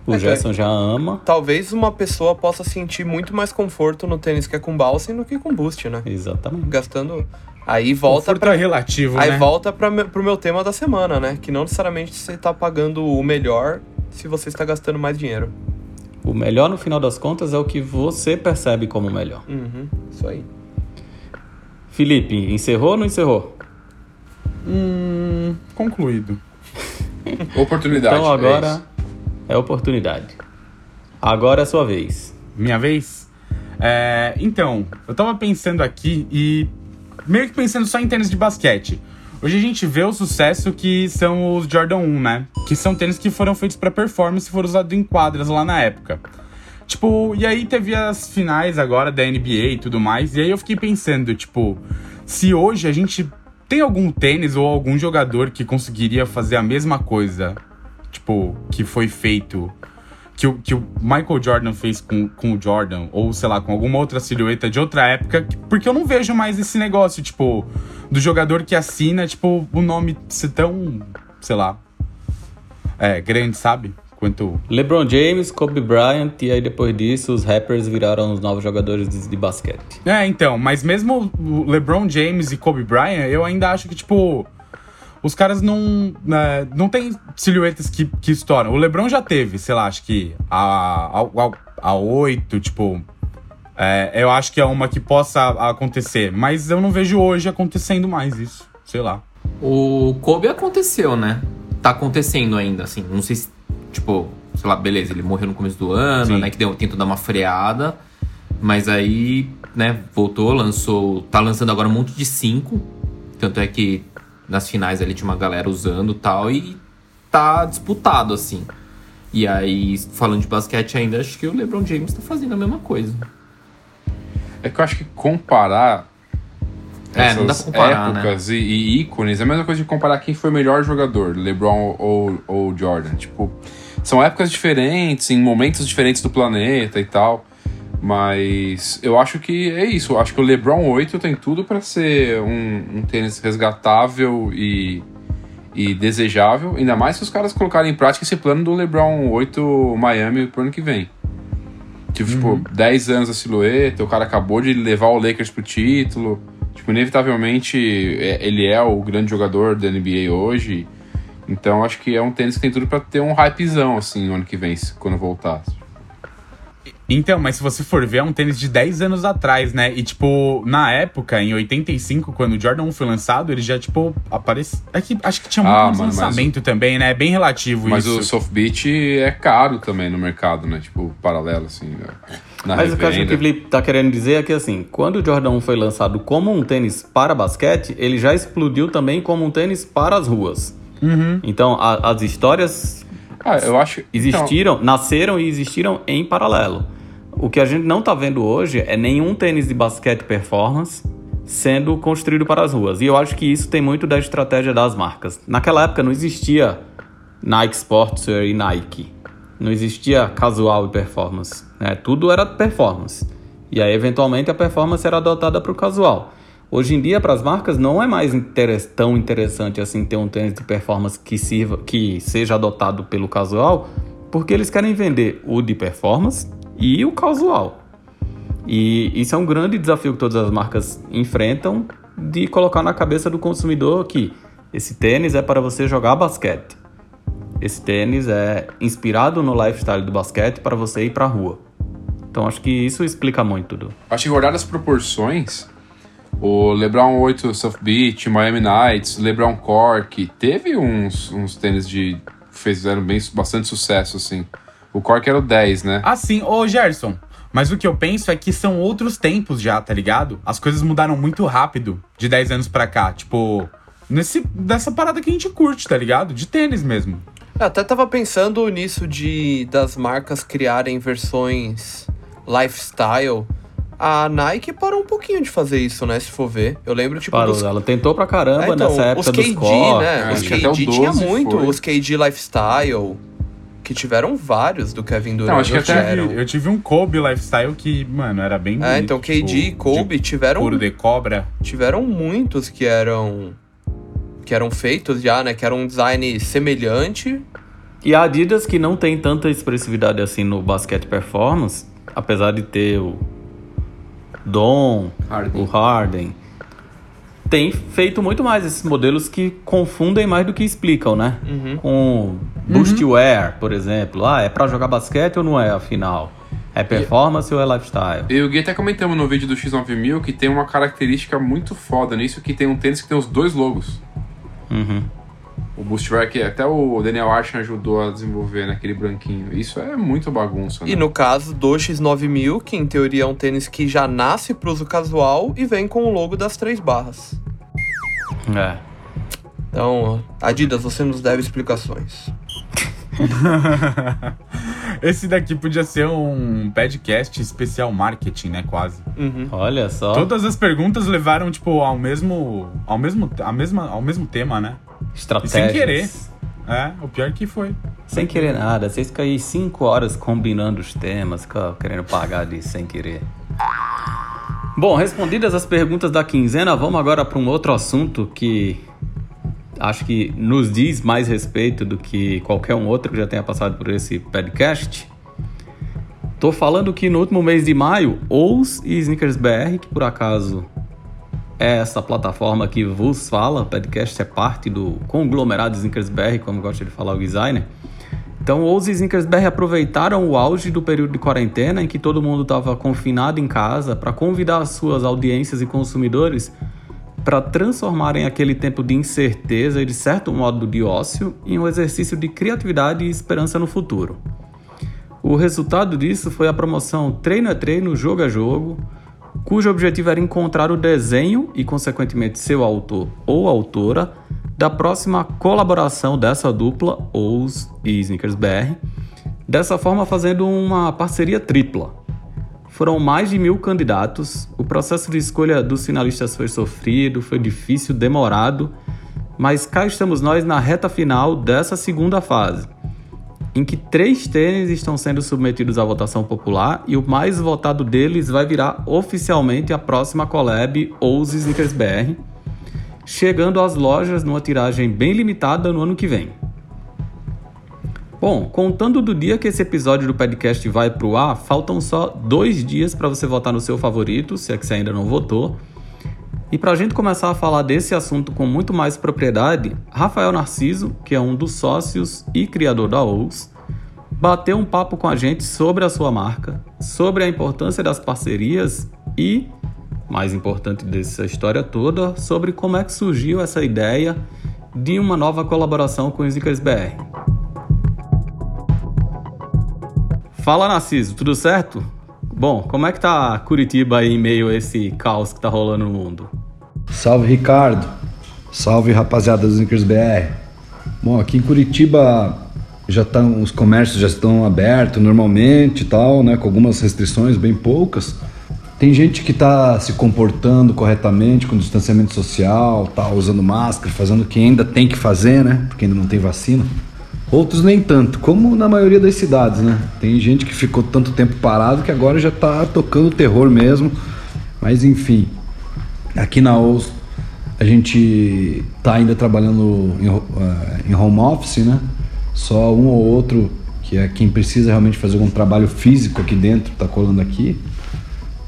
O É, Gerson já ama. Talvez uma pessoa possa sentir muito mais conforto no tênis que é com bouncing do que com boost, né? Exatamente. Gastando. Aí volta Conforto pra. é relativo, Aí né? volta pra, me- pro meu tema da semana, né? Que não necessariamente você tá pagando o melhor se você está gastando mais dinheiro. O melhor no final das contas é o que você percebe como melhor. Uhum, isso aí. Felipe, encerrou ou não encerrou? Hum, concluído. Oportunidade. Então é agora isso. é oportunidade. Agora é a sua vez. Minha vez? É, então, eu tava pensando aqui e meio que pensando só em tênis de basquete. Hoje a gente vê o sucesso que são os Jordan 1, né? Que são tênis que foram feitos pra performance e foram usados em quadras lá na época. Tipo, e aí teve as finais agora da NBA e tudo mais. E aí eu fiquei pensando, tipo, se hoje a gente tem algum tênis ou algum jogador que conseguiria fazer a mesma coisa, tipo, que foi feito que o, que o Michael Jordan fez com, com o Jordan, ou sei lá, com alguma outra silhueta de outra época, que- porque eu não vejo mais esse negócio, tipo, do jogador que assina, tipo, o nome ser tão, sei lá, é, grande, sabe? Quanto. LeBron James, Kobe Bryant e aí depois disso os rappers viraram os novos jogadores de, de basquete. É, então, mas mesmo o LeBron James e Kobe Bryant, eu ainda acho que, tipo, os caras não. né, não tem silhuetas que, que estouram. O LeBron já teve, sei lá, acho que a, a, a 8, tipo. é, eu acho que é uma que possa acontecer, mas eu não vejo hoje acontecendo mais isso. Sei lá. O Kobe aconteceu, né? Tá acontecendo ainda, assim. Não sei se, tipo, sei lá, beleza, ele morreu no começo do ano, Sim. né? Que deu, tentou dar uma freada. Mas aí, né, voltou, lançou. Tá lançando agora um monte de 5. Tanto é que nas finais ali tinha uma galera usando e tal. E tá disputado, assim. E aí, falando de basquete ainda, acho que o LeBron James tá fazendo a mesma coisa. É que eu acho que comparar É, não dá pra comparar, né? épocas e, e ícones é a mesma coisa de comparar quem foi o melhor jogador, LeBron ou, ou Jordan. Tipo, são épocas diferentes, em momentos diferentes do planeta e tal. Mas eu acho que é isso. Eu acho que o LeBron 8 tem tudo pra ser um, um tênis resgatável e, e desejável. Ainda mais se os caras colocarem em prática esse plano do LeBron 8 Miami pro ano que vem. Tipo, tipo, 10 anos a silhueta, o cara acabou de levar o Lakers pro título. Tipo, inevitavelmente é- ele é o grande jogador da NBA hoje. Então acho que é um tênis que tem tudo pra ter um hypezão, assim, no ano que vem, quando voltar. Então, mas se você for ver, é um tênis de 10 anos atrás, né? E, tipo, na época, em 85, quando o Jordan 1 foi lançado, ele já, tipo, apareceu. É que acho que tinha muito Ah, mais mano, mas lançamento também, né? É bem relativo Mas isso. o soft beat é caro também no mercado, né? Tipo, paralelo, assim, né? na Mas o que eu acho que o revenda. Felipe tá querendo dizer é que assim, quando o Jordan 1 foi lançado como um tênis para basquete, ele já explodiu também como um tênis para as ruas. Uhum. Então a- as histórias Ah, eu acho... existiram, nasceram e existiram em paralelo. O que a gente não tá vendo hoje é nenhum tênis de basquete performance sendo construído para as ruas. E eu acho que isso tem muito da estratégia das marcas. Naquela época não existia Nike Sportswear e Nike. Não existia casual e performance. Né? Tudo era performance. E aí, eventualmente, a performance era adotada para o casual. Hoje em dia, para as marcas, não é mais tão interessante assim ter um tênis de performance que sirva, que seja adotado pelo casual, porque eles querem vender o de performance e o casual. E isso é um grande desafio que todas as marcas enfrentam de colocar na cabeça do consumidor que esse tênis é para você jogar basquete. Esse tênis é inspirado no lifestyle do basquete para você ir para a rua. Então acho que isso explica muito do. Acho que guardar as proporções, o LeBron 8 Soft Beach, Miami Knights, LeBron Cork, teve uns, uns tênis de. fizeram bem, bastante sucesso, assim. O Cork era o 10, né? Assim, ô Gerson, mas o que eu penso é que são outros tempos já, tá ligado? As coisas mudaram muito rápido de 10 anos pra cá. Tipo, nesse, dessa parada que a gente curte, tá ligado? De tênis mesmo. Eu até tava pensando nisso de das marcas criarem versões lifestyle. A Nike parou um pouquinho de fazer isso, né? Se for ver. Eu lembro, tipo, Parou, dos ela tentou pra caramba É, então, nessa época os dos KD, cortes. né? É, os KD tinha 12 muito, foi. os KD Lifestyle, que tiveram vários do Kevin Durant. Não, acho que Eu até- tive, eu tive um Kobe Lifestyle que, mano, era bem bonito. É, então KD e tipo, Kobe de tiveram, Couro de cobra. tiveram muitos que eram que eram feitos já, né? Que era um design semelhante. E a Adidas, que não tem tanta expressividade assim no basquete performance, apesar de ter o Dom, Harden. o Harden, tem feito muito mais esses modelos que confundem mais do que explicam, né? Uhum. Com Boostwear, por exemplo. Ah, é pra jogar basquete ou não é, afinal? É performance ou é lifestyle? Eu e o Gui até comentamos no vídeo do X9000 que tem uma característica muito foda nisso, que tem um tênis que tem os dois logos. Uhum. O Boostwear que até o Daniel Archen ajudou a desenvolver naquele branquinho. Isso é muito bagunça, né? E no caso do X9000, que em teoria é um tênis que já nasce pro uso casual e vem com o logo das três barras. É. Então, Adidas, você nos deve explicações. Esse daqui podia ser um podcast especial marketing, né? Quase. Uhum. Olha só. Todas as perguntas levaram, tipo, ao mesmo. ao mesmo, a mesma, ao mesmo tema, né? E Estratégias. sem querer. É, o pior que foi. Sem querer nada. Vocês ficam aí cinco horas combinando os temas, querendo pagar de sem querer. Bom, respondidas as perguntas da quinzena, vamos agora para um outro assunto que acho que nos diz mais respeito do que qualquer um outro que já tenha passado por esse podcast. Tô falando que no último mês de maio, Ous e Snickers BR, que por acaso é essa plataforma que vos fala, o podcast é parte do conglomerado Snickers BR, como gosta de falar o designer. Então, os Snickers BR aproveitaram o auge do período de quarentena, em que todo mundo estava confinado em casa, para convidar as suas audiências e consumidores para transformarem aquele tempo de incerteza e, de certo modo, de ócio em um exercício de criatividade e esperança no futuro. O resultado disso foi a promoção Treino é Treino, Jogo é Jogo, cujo objetivo era encontrar o desenho e, consequentemente, seu autor ou autora da próxima colaboração dessa dupla, Ous e Snickers BR, dessa forma fazendo uma parceria tripla. Foram mais de mil candidatos, o processo de escolha dos finalistas foi sofrido, foi difícil, demorado, mas cá estamos nós na reta final dessa segunda fase em que três tênis estão sendo submetidos à votação popular e o mais votado deles vai virar oficialmente a próxima collab Ous Snickers BR, chegando às lojas numa tiragem bem limitada no ano que vem. Bom, contando do dia que esse episódio do podcast vai pro ar, faltam só dois dias para você votar no seu favorito, se é que você ainda não votou. E para a gente começar a falar desse assunto com muito mais propriedade, Rafael Narciso, que é um dos sócios e criador da Ous, bateu um papo com a gente sobre a sua marca, sobre a importância das parcerias e, mais importante dessa história toda, sobre como é que surgiu essa ideia de uma nova colaboração com o Snickers BR. Fala Narciso, tudo certo? Bom, como é que tá Curitiba aí em meio a esse caos que tá rolando no mundo? Salve Ricardo, salve rapaziada dos Snickers BR. Bom, aqui em Curitiba já estão os comércios já estão abertos normalmente tal, né, com algumas restrições bem poucas. Tem gente que está se comportando corretamente com distanciamento social, tá usando máscara, fazendo o que ainda tem que fazer, né, porque ainda não tem vacina. Outros nem tanto, como na maioria das cidades, né? Tem gente que ficou tanto tempo parado que agora já tá tocando terror mesmo. Mas enfim, aqui na OUS a gente tá ainda trabalhando em, eh, em home office, né? Só um ou outro que é quem precisa realmente fazer algum trabalho físico aqui dentro, tá colando aqui.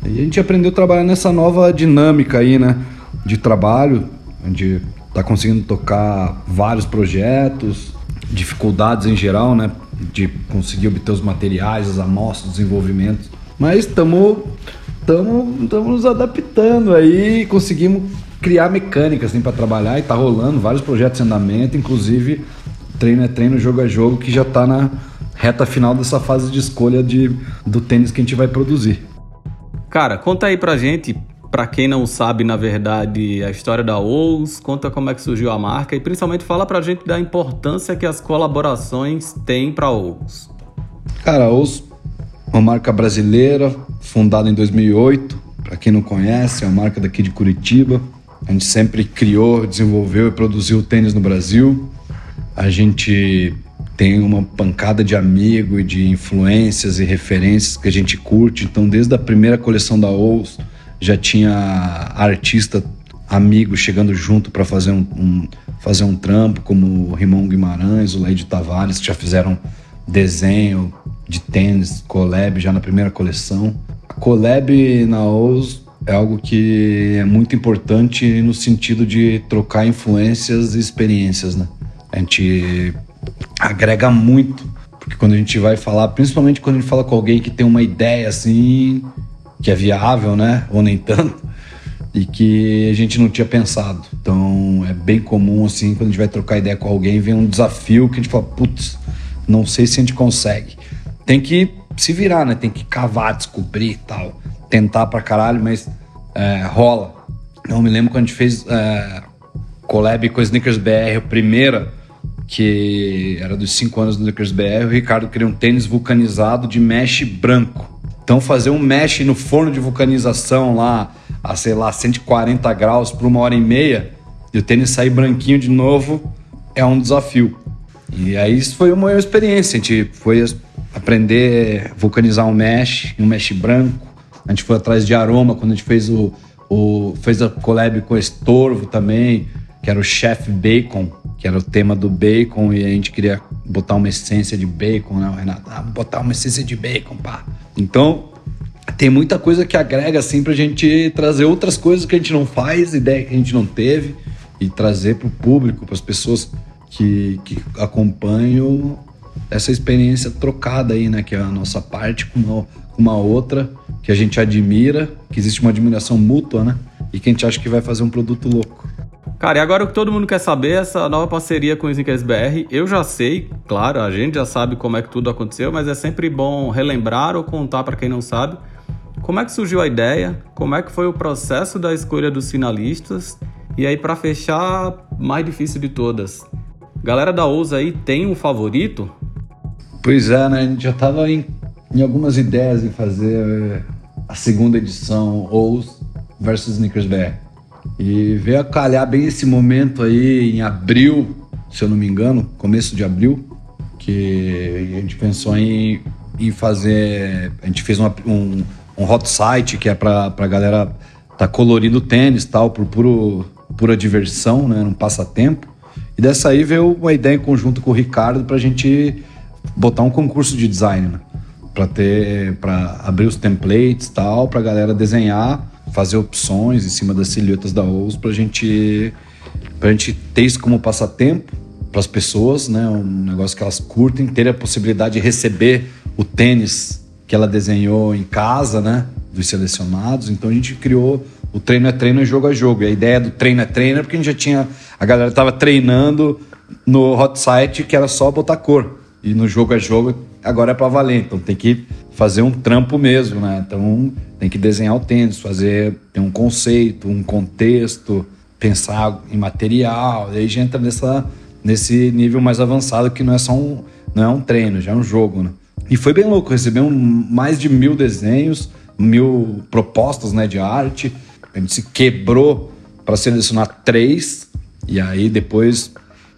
E a gente aprendeu a trabalhar nessa nova dinâmica aí, né? De trabalho, onde tá conseguindo tocar vários projetos, dificuldades em geral, né? De conseguir obter os materiais, as amostras, desenvolvimentos. Mas estamos nos adaptando aí, conseguimos criar mecânicas assim, para trabalhar e tá rolando vários projetos em andamento, inclusive treino é treino, jogo é jogo, que já tá na reta final dessa fase de escolha de, do tênis que a gente vai produzir. Cara, conta aí pra gente para quem não sabe, na verdade, a história da OUS, conta como é que surgiu a marca e principalmente fala pra gente da importância que as colaborações têm para a OUS. Cara, a OUS é uma marca brasileira, fundada em 2008. Para quem não conhece, é uma marca daqui de Curitiba. A gente sempre criou, desenvolveu e produziu tênis no Brasil. A gente tem uma pancada de amigo e de influências e referências que a gente curte. Então, desde a primeira coleção da OUS, já tinha artista amigo chegando junto para fazer um, um, fazer um trampo, como o Rimão Guimarães, o Leide Tavares, que já fizeram desenho de tênis, collab já na primeira coleção. A collab na OUS é algo que é muito importante no sentido de trocar influências e experiências, né? A gente agrega muito. Porque quando a gente vai falar, principalmente quando a gente fala com alguém que tem uma ideia assim, que é viável, né? Ou nem tanto, e que a gente não tinha pensado. Então é bem comum, assim, quando a gente vai trocar ideia com alguém, vem um desafio que a gente fala, putz, não sei se a gente consegue. Tem que se virar, né? Tem que cavar, descobrir e tal. Tentar pra caralho, mas é, rola. Eu me lembro quando a gente fez é, collab com a Sneakers BR, a primeira que era dos 5 anos do Lakers BR, o Ricardo queria um tênis vulcanizado de mesh branco. Então fazer um mesh no forno de vulcanização lá a, sei lá, 140 graus por uma hora e meia e o tênis sair branquinho de novo é um desafio. E aí isso foi uma experiência, a gente foi aprender vulcanizar um mesh, um mesh branco. A gente foi atrás de aroma quando a gente fez o, o fez a collab com Estorvo também, que era o Chef Bacon que era o tema do bacon e a gente queria botar uma essência de bacon, né, Renato? Ah, botar uma essência de bacon, pá. Então, tem muita coisa que agrega assim pra gente trazer outras coisas que a gente não faz, ideia que a gente não teve e trazer pro público, para as pessoas que, que acompanham essa experiência trocada aí, né, que é a nossa parte com uma, com uma outra que a gente admira, que existe uma admiração mútua, né? E que a gente acha que vai fazer um produto louco. Cara, e agora o que todo mundo quer saber é essa nova parceria com o Snickers BR. Eu já sei, claro, a gente já sabe como é que tudo aconteceu, mas é sempre bom relembrar ou contar para quem não sabe. Como é que surgiu a ideia? Como é que foi o processo da escolha dos finalistas? E aí, para fechar, mais difícil de todas. Galera da Ousa aí tem um favorito? Pois é, né? A gente já tava em, em algumas ideias em fazer eh, a segunda edição Ous versus Snickers BR. E veio a calhar bem esse momento aí em abril, se eu não me engano, começo de abril, que a gente pensou em, em fazer. A gente fez uma, um, um hot site que é pra, pra galera tá colorindo tênis tal, por puro, pura diversão, né? Um passatempo. E dessa aí veio uma ideia em conjunto com o Ricardo pra gente botar um concurso de design, né? Pra ter. para abrir os templates tal, pra galera desenhar fazer opções em cima das silhuetas da OUS para gente, a gente ter isso como passatempo para as pessoas, né? Um negócio que elas curtem, ter a possibilidade de receber o tênis que ela desenhou em casa, né? Dos selecionados. Então a gente criou o treino é treino e jogo é jogo. E a ideia do treino é treino é porque a gente já tinha. A galera estava treinando no hot site que era só botar cor. E no jogo é jogo, agora é para valer. Então tem que fazer um trampo mesmo, né? Então tem que desenhar o tênis, fazer tem um conceito, um contexto, pensar em material. E aí já entra nessa, nesse nível mais avançado que não é só um, não é um treino, já é um jogo, né? E foi bem louco, recebemos mais de mil desenhos, mil propostas né, de arte. A gente se quebrou para selecionar três. E aí depois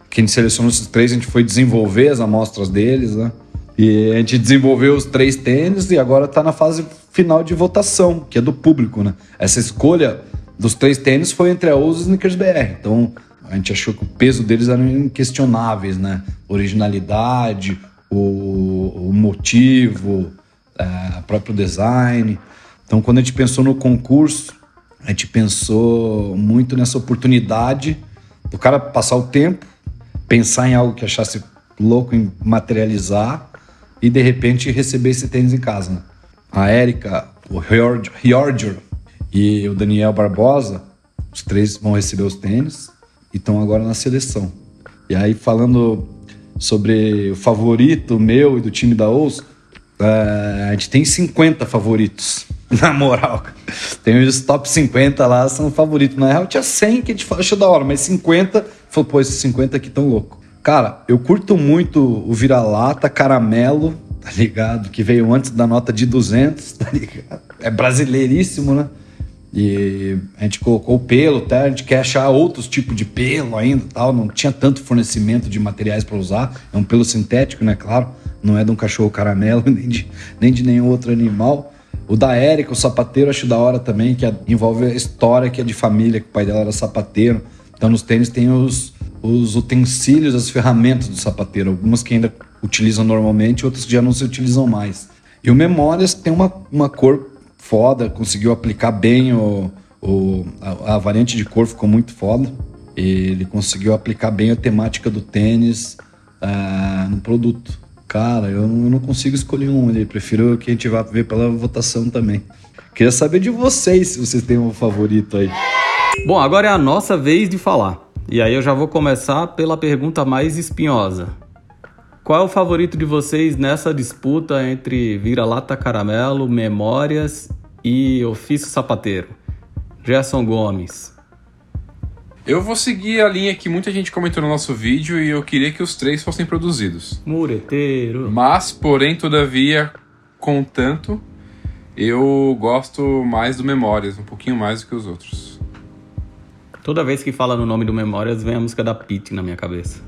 que a gente selecionou esses três, a gente foi desenvolver as amostras deles, né? E a gente desenvolveu os três tênis e agora está na fase final de votação, que é do público, né? Essa escolha dos três tênis foi entre a Ouse e Snickers BR. Então a gente achou que o peso deles eram inquestionáveis, né? Originalidade, o, o motivo, é, próprio design. Então quando a gente pensou no concurso, a gente pensou muito nessa oportunidade do cara passar o tempo, pensar em algo que achasse louco em materializar e de repente receber esse tênis em casa. Né? A Érica, o Hjordjur e o Daniel Barbosa, os três vão receber os tênis e estão agora na seleção. E aí falando sobre o favorito meu e do time da OUS, é, a gente tem 50 favoritos. Na moral, tem os top 50 lá, são favoritos. Na real, tinha 100 que a gente achou da hora, mas 50, falou, pô, esses 50 aqui tão louco. Cara, eu curto muito o vira-lata caramelo, tá ligado? Que veio antes da nota de 200, tá ligado? É brasileiríssimo, né? E a gente colocou o pelo, tá? a gente quer achar outros tipos de pelo ainda, tal. Não tinha tanto fornecimento de materiais para usar. É um pelo sintético, né? Claro, não é de um cachorro caramelo nem de, nem de nenhum outro animal. O da Érica, o sapateiro, acho da hora também, que envolve a história que é de família, que o pai dela era sapateiro. Então nos tênis tem os, os utensílios, as ferramentas do sapateiro. Algumas que ainda utilizam normalmente, outras que já não se utilizam mais. E o Memórias tem uma, uma cor foda, conseguiu aplicar bem o, o a, a, variante de cor ficou muito foda. Ele conseguiu aplicar bem a temática do tênis uh, no produto. Cara, eu não, eu não consigo escolher um ali, prefiro que a gente vá ver pela votação também. Queria saber de vocês se vocês têm um favorito aí. Bom, agora é a nossa vez de falar. E aí eu já vou começar pela pergunta mais espinhosa. Qual é o favorito de vocês nessa disputa entre Vira-Lata Caramelo, Memórias e Ofício Sapateiro? Gerson Gomes. Eu vou seguir a linha que muita gente comentou no nosso vídeo e eu queria que os três fossem produzidos. Mureteiro. Mas, porém, todavia, contanto, eu gosto mais do Memórias, um pouquinho mais do que os outros. Toda vez que fala no nome do Memórias, vem a música da Pete na minha cabeça.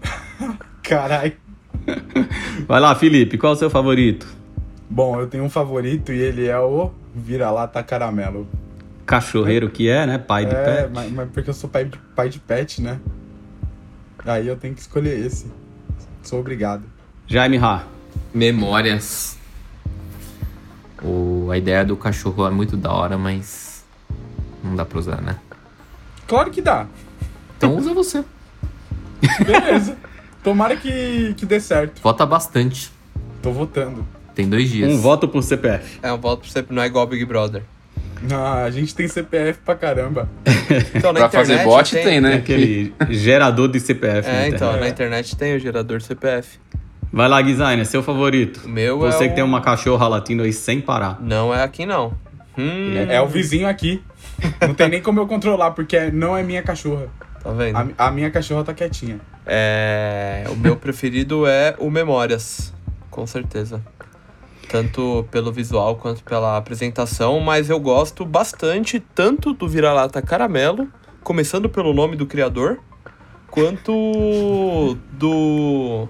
Caralho. Vai lá, Felipe, qual é o seu favorito? Bom, eu tenho um favorito e ele é o Vira-Lata Caramelo. Cachorreiro que é, né? Pai de é, pet. Mas, mas porque eu sou pai de, pai de pet, né? Aí eu tenho que escolher esse. Sou obrigado. Jaime Ra. Memórias. O, a ideia do cachorro é muito da hora, mas não dá pra usar, né? Claro que dá. Então usa você. Beleza. Tomara que, que dê certo. Vota bastante. Tô votando. Tem dois dias. Um voto por CPF. É um voto por CPF, não é igual Big Brother. Ah, a gente tem CPF pra caramba. Então, na pra internet fazer bot tem, É né? aquele gerador de CPF. na É, então, internet. na internet tem o gerador CPF. Vai lá, Designer, seu favorito. O meu Você é que tem uma cachorra latindo aí sem parar. Não é aqui, não. Hum, É, é o vizinho aqui. Não tem nem como eu controlar, porque não é minha cachorra. tá vendo? A, a minha cachorra tá quietinha. É, o meu preferido é o Memórias, com certeza. Tanto pelo visual quanto pela apresentação, mas eu gosto bastante tanto do Vira-Lata Caramelo, começando pelo nome do criador, quanto do,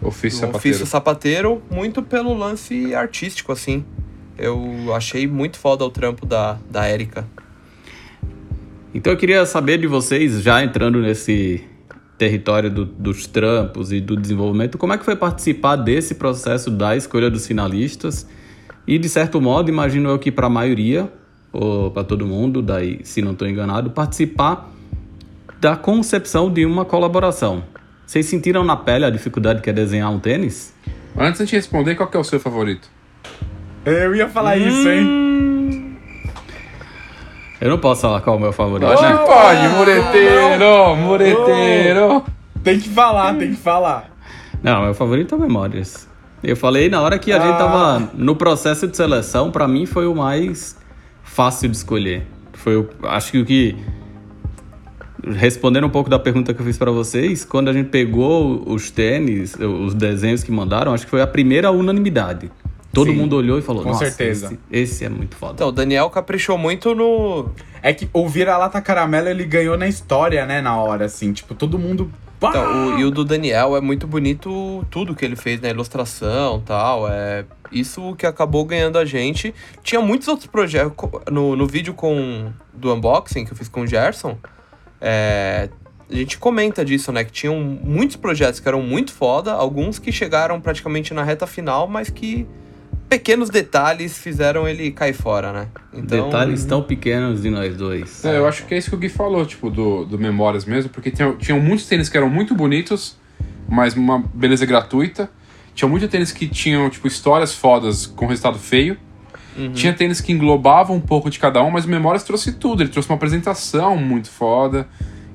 Ofício do sapateiro. ofício sapateiro, muito pelo lance artístico, assim. Eu achei muito foda o trampo da, da Erika. Então eu queria saber de vocês, já entrando nesse território do- dos trampos e do desenvolvimento, como é que foi participar desse processo da escolha dos finalistas? E de certo modo, imagino eu que para a maioria, ou para todo mundo, daí se não estou enganado, participar da concepção de uma colaboração. Vocês sentiram na pele a dificuldade que é desenhar um tênis? Antes de responder, qual que é o seu favorito? Eu ia falar isso, hein? Eu não posso falar qual é o meu favorito. Né? que pode, mureteiro, mureteiro. Tem que falar, tem que falar. Não, meu favorito é Memórias. Eu falei na hora que a gente Ah. tava no processo de seleção, pra mim foi o mais fácil de escolher. Foi o, acho que o que respondendo um pouco da pergunta que eu fiz pra vocês, quando a gente pegou os tênis, os desenhos que mandaram, acho que foi a primeira unanimidade. Todo Sim, mundo olhou e falou: com "Nossa, certeza. Esse, esse é muito foda". Então, o Daniel caprichou muito no, É que o Vira-Lata Caramelo, ele ganhou na história, né, na hora, assim. Tipo, todo mundo... Então, o, e o do Daniel é muito bonito tudo que ele fez na ilustração tal. É isso que acabou ganhando a gente. Tinha muitos outros projetos. No, no vídeo com do unboxing que eu fiz com o Gerson, é, a gente comenta disso, né? Que tinham muitos projetos que eram muito foda, alguns que chegaram praticamente na reta final, mas que pequenos detalhes fizeram ele cair fora, né? Então, Detalhes tão pequenos de nós dois. É, eu acho que é isso que o Gui falou, tipo, do, do Memórias mesmo, porque tinham, tinham muitos tênis que eram muito bonitos, mas uma beleza gratuita. Tinha muitos tênis que tinham, tipo, histórias fodas com resultado feio. Tinha tênis que englobavam um pouco de cada um, mas o Memórias trouxe tudo. Ele trouxe uma apresentação muito foda.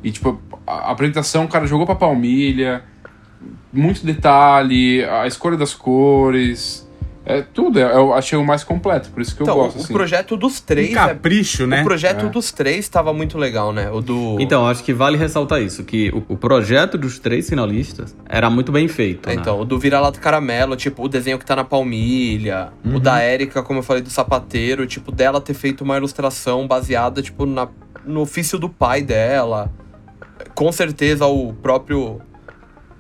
E, tipo, a a apresentação, o cara jogou pra palmilha, muito detalhe, a escolha das cores. É tudo, é- eu achei o mais completo, por isso que eu Então, gosto, o assim. projeto dos Um três. é- capricho, né? O projeto É. dos três tava muito legal, né? O do. Então, acho que vale ressaltar isso, que o, o projeto dos três finalistas era muito bem feito. É, né? Então, o do Vira-Lata Caramelo, tipo, o desenho que tá na palmilha. O da Érica, como eu falei, do sapateiro, tipo, dela ter feito uma ilustração baseada, tipo, na, no ofício do pai dela. Com certeza o próprio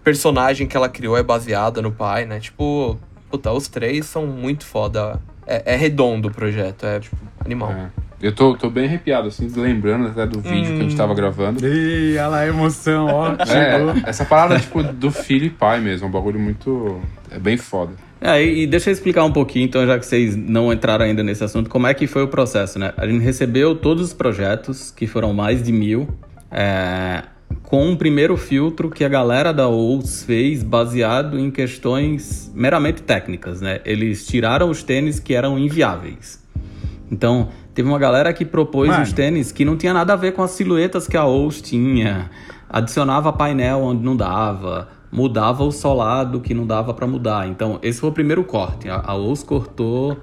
personagem que ela criou é baseada no pai, né? Tipo, puta, os três são muito foda. É, é redondo o projeto, é, tipo, animal. É. Eu tô, tô bem arrepiado, assim, lembrando até do vídeo que a gente tava gravando. Ih, olha lá a emoção, ó. É, essa parada, tipo, do filho e pai mesmo, é um bagulho muito. É bem foda. É, e e deixa eu explicar um pouquinho, então, já que vocês não entraram ainda nesse assunto, como é que foi o processo, né? A gente recebeu todos os projetos, que foram mais de mil, é, com um primeiro filtro que a galera da OUS fez baseado em questões meramente técnicas, né? Eles tiraram os tênis que eram inviáveis. Então, teve uma galera que propôs Mano. os tênis que não tinha nada a ver com as silhuetas que a OUS tinha, adicionava painel onde não dava, mudava o solado que não dava pra mudar. Então, esse foi o primeiro corte. A, OUS cortou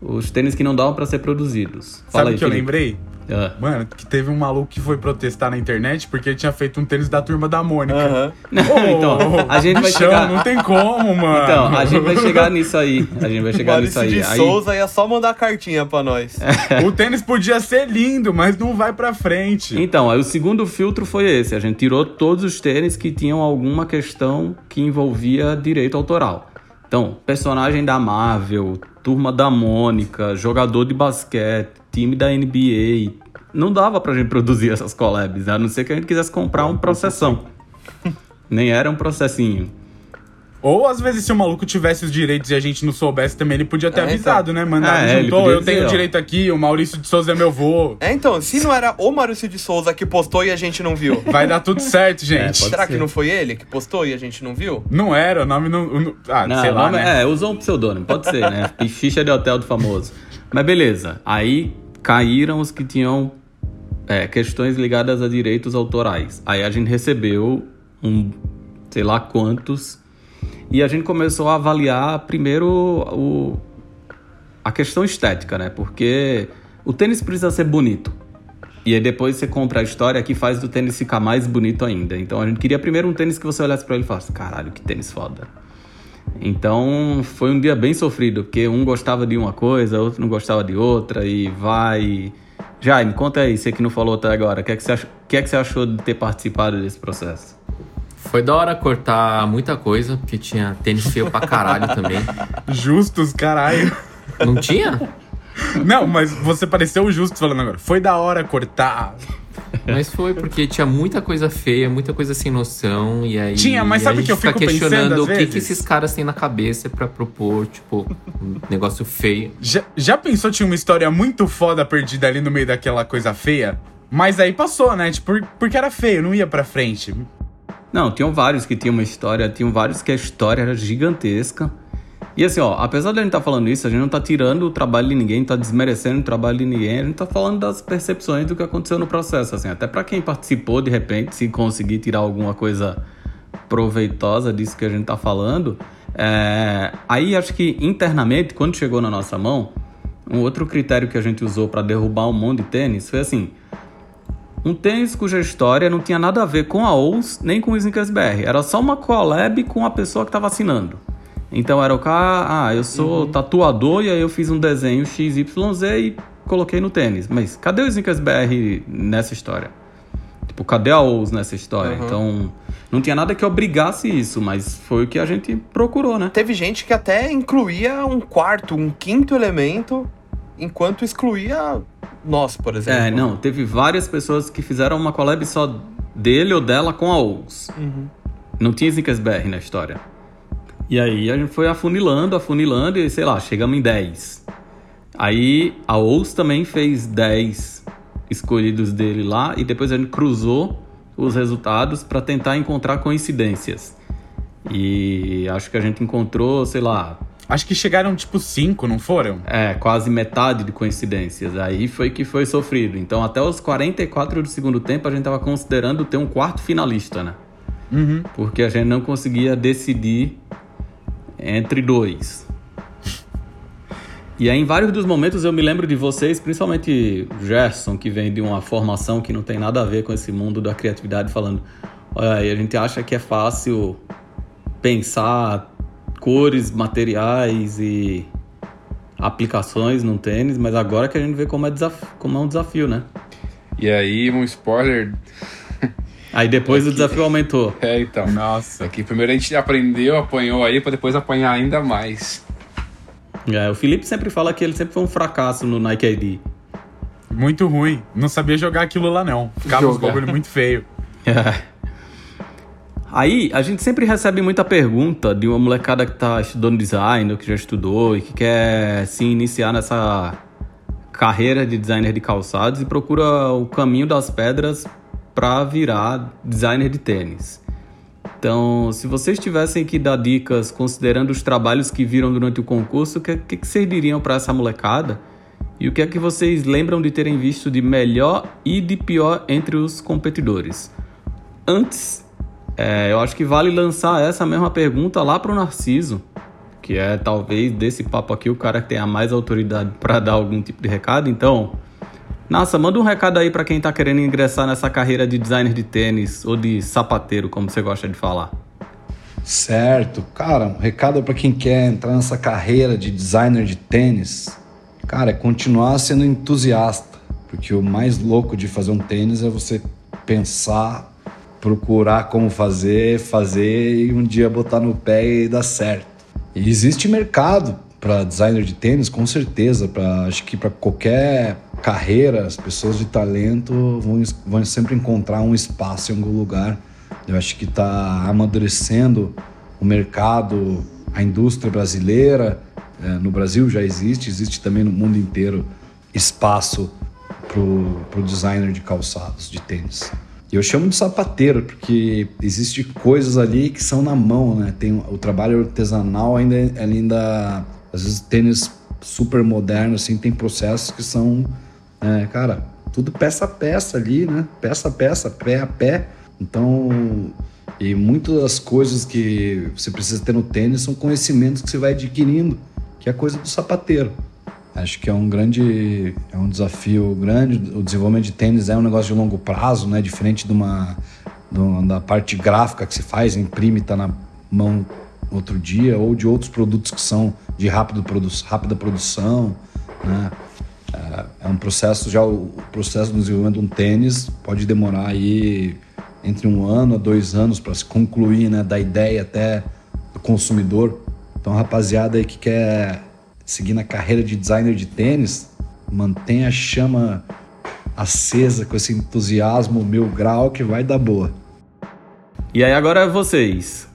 os tênis que não davam pra ser produzidos. Fala Sabe aí, o que eu Felipe. lembrei? Ah. Mano, que teve um maluco que foi protestar na internet porque ele tinha feito um tênis da turma da Mônica. Não, então, a gente vai chegar... Não tem como, mano. Então, a gente vai chegar nisso aí. A gente vai chegar nisso aí. de aí... Souza ia só mandar cartinha pra nós. O tênis podia ser lindo, mas não vai pra frente. Então, aí o segundo filtro foi esse. A gente tirou todos os tênis que tinham alguma questão que envolvia direito autoral. Então, personagem da Marvel, turma da Mônica, jogador de basquete, time da NBA. Não dava pra gente produzir essas collabs, a não ser que a gente quisesse comprar um processão. Nem era um processinho. Ou às vezes se o maluco tivesse os direitos e a gente não soubesse também, ele podia ter É, avisado, né? Mandado É, ele juntou, eu tenho dizer, ó. direito aqui, o Maurício de Souza é meu vô. É, então, se não era o Maurício de Souza que postou e a gente não viu, Vai dar tudo certo, gente. É, será ser. que não foi ele que postou e a gente não viu? Não era, o nome não. não- ah, Não, sei o lá, nome- né? É, usou um pseudônimo, pode ser, né? E ficha de hotel do famoso. Mas beleza, aí caíram os que tinham é, questões ligadas a direitos autorais. Aí a gente recebeu um, sei lá quantos, e a gente começou a avaliar primeiro o, a questão estética, né? Porque o tênis precisa ser bonito. E aí depois você compra a história que faz do tênis ficar mais bonito ainda. Então a gente queria primeiro um tênis que você olhasse pra ele e falasse, caralho, que tênis foda. Então foi um dia bem sofrido, porque um gostava de uma coisa, outro não gostava de outra, e vai. Jaime, conta aí, você que não falou até agora, o que, é que, você ach... o que é que você achou de ter participado desse processo? Foi da hora cortar muita coisa, porque tinha tênis feio pra caralho também. Justos, caralho. Não tinha? Não, mas você pareceu justo falando agora. Foi da hora cortar. Mas foi porque tinha muita coisa feia, muita coisa sem noção, e aí. Tinha, mas sabe o que eu fico questionando o que, que esses caras têm na cabeça pra propor, tipo, um negócio feio. Já, já pensou tinha uma história muito foda perdida ali no meio daquela coisa feia? Mas aí passou, né? Tipo, por- porque era feio, não ia pra frente. Não, tinham vários que tinham uma história, tinham vários que a história era gigantesca. E assim, ó, apesar de a gente estar falando isso, a gente não tá tirando o trabalho de ninguém, não tá desmerecendo o trabalho de ninguém, a gente tá falando das percepções do que aconteceu no processo, assim, até para quem participou de repente, se conseguir tirar alguma coisa proveitosa disso que a gente tá falando. é, Aí acho que internamente, quando chegou na nossa mão, um outro critério que a gente usou para derrubar um monte de tênis foi assim: um tênis cuja história não tinha nada a ver com a OUS nem com o Snickers BR. Era só uma collab com a pessoa que estava assinando. Então era o cara, ah, eu sou tatuador e aí eu fiz um desenho XYZ e coloquei no tênis. Mas cadê o Snickers BR nessa história? Tipo, cadê a OUS nessa história? Uhum. Então, não tinha nada que obrigasse isso, mas foi o que a gente procurou, né? Teve gente que até incluía um quarto, um quinto elemento, enquanto excluía nós, por exemplo. É, não, teve várias pessoas que fizeram uma collab só dele ou dela com a OUS. Não tinha Snickers BR na história. E aí a gente foi afunilando, afunilando e sei lá, chegamos em 10. Aí a OUS também fez 10 escolhidos dele lá e depois a gente cruzou os resultados para tentar encontrar coincidências. E acho que a gente encontrou, sei lá, Acho que chegaram tipo cinco, não foram? é, quase metade de coincidências. Aí foi que foi sofrido. Então, até os 44 do segundo tempo, a gente tava considerando ter um quarto finalista, né? Uhum. Porque a gente não conseguia decidir entre dois. E aí, em vários dos momentos, eu me lembro de vocês, principalmente Gerson, que vem de uma formação que não tem nada a ver com esse mundo da criatividade, falando: olha aí, a gente acha que é fácil pensar cores, materiais e aplicações no tênis, mas agora que a gente vê como é, como é um desafio, né? E aí, um spoiler. Aí depois o desafio aumentou. É, então. Nossa. Aqui primeiro a gente aprendeu, apanhou aí, pra depois apanhar ainda mais. É, o Felipe sempre fala que ele sempre foi um fracasso no Nike ID. Muito ruim. Não sabia jogar aquilo lá, não. Ficava uns Jogar. bagulho muito feio. Aí, a gente sempre recebe muita pergunta de uma molecada que tá estudando design, ou que já estudou e que quer se iniciar nessa carreira de designer de calçados e procura o caminho das pedras para virar designer de tênis. Então, se vocês tivessem que dar dicas considerando os trabalhos que viram durante o concurso, o que, que, vocês diriam para essa molecada? E o que é que vocês lembram de terem visto de melhor e de pior entre os competidores? Antes, é, eu acho que vale lançar essa mesma pergunta lá pro Narciso, que é talvez desse papo aqui o cara que tenha mais autoridade para dar algum tipo de recado. Então, Nassa, manda um recado aí para quem tá querendo ingressar nessa carreira de designer de tênis ou de sapateiro, como você gosta de falar. Certo. Cara, um recado para quem quer entrar nessa carreira de designer de tênis. Cara, é continuar sendo entusiasta. Porque o mais louco de fazer um tênis é você pensar, procurar como fazer, fazer e um dia botar no pé e dar certo. E existe mercado para designer de tênis, com certeza. Pra, acho que para qualquer carreira, as pessoas de talento vão, vão sempre encontrar um espaço em algum lugar. Eu acho que está amadurecendo o mercado, a indústria brasileira. É, no Brasil já existe, existe também no mundo inteiro espaço para o designer de calçados, de tênis. E eu chamo de sapateiro porque existe coisas ali que são na mão, né? Tem o trabalho artesanal ainda, ainda às vezes tênis super moderno assim tem processos que são, é, cara, tudo peça a peça ali, né? Peça a peça, pé a pé. Então, e muitas das coisas que você precisa ter no tênis são conhecimentos que você vai adquirindo, que é coisa do sapateiro. Acho que é um grande, é um desafio grande. O desenvolvimento de tênis é um negócio de longo prazo, né? Diferente de uma do- da parte gráfica que se faz, imprime, tá na mão outro dia, ou de outros produtos que são de rápido produ rápida produção, né? É, é um processo já o processo do desenvolvimento de um tênis pode demorar aí entre um ano a dois anos para se concluir, né? Da ideia até do consumidor. Então, rapaziada aí que quer seguir na carreira de designer de tênis, mantenha a chama acesa com esse entusiasmo mil grau que vai dar boa. E aí agora é vocês.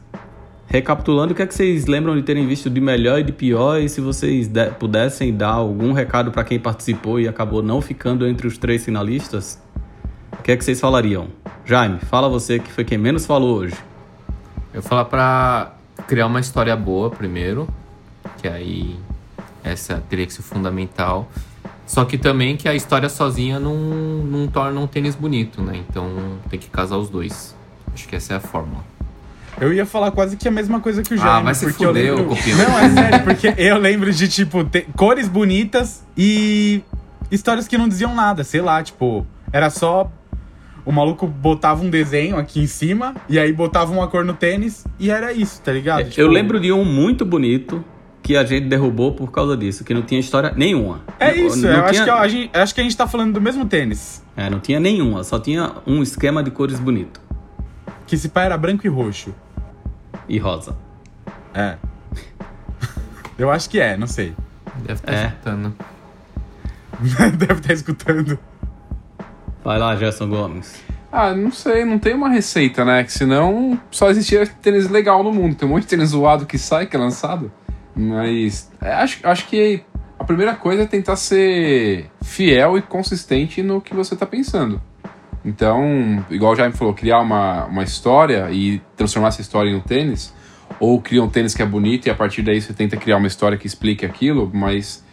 Recapitulando, o que é que vocês lembram de terem visto de melhor e de pior? E se vocês de- pudessem dar algum recado para quem participou e acabou não ficando entre os três finalistas, o que é que vocês falariam? Jaime, fala você que foi quem menos falou hoje. Eu vou falar pra criar uma história boa primeiro, que aí essa teria que ser fundamental. Só que também que a história sozinha não, não torna um tênis bonito, né? Então tem que casar os dois. Acho que essa é a fórmula. Eu ia falar quase que a mesma coisa que o Ah, Jaime. vai se porque eu fuder, lembro... copinho. Não, é sério, porque eu lembro de, tipo, cores bonitas e histórias que não diziam nada, sei lá, tipo, era só. O maluco botava um desenho aqui em cima e aí botava uma cor no tênis e era isso, tá ligado? Eu Tipo, lembro de um muito bonito que a gente derrubou por causa disso, que não tinha história nenhuma. É Não- isso, não eu acho, tinha- que a gente, acho que a gente tá falando do mesmo tênis. É, não tinha nenhuma, só tinha um esquema de cores bonito. Que se pá era branco e roxo. E rosa. É. Eu acho que é, não sei. Deve estar É. escutando. Deve estar escutando. Vai lá, Gerson Gomes. Ah, não sei, não tem uma receita, né? Que senão só existia tênis legal no mundo. Tem um monte de tênis zoado que sai, que é lançado. Mas é, acho, acho que a primeira coisa é tentar ser fiel e consistente no que você tá pensando. Então, igual o Jaime falou, criar uma, uma história e transformar essa história em um tênis. Ou cria um tênis que é bonito e a partir daí você tenta criar uma história que explique aquilo, mas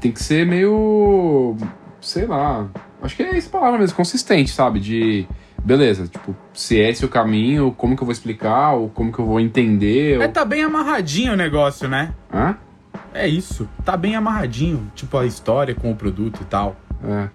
tem que ser meio. sei lá. Acho que é essa palavra mesmo, consistente, sabe? De. Beleza, tipo, se esse é o caminho, como que eu vou explicar, ou como que eu vou entender. É, Ou... tá bem amarradinho o negócio, né? Hã? É isso. Tá bem amarradinho. Tipo, a história com o produto e tal. É.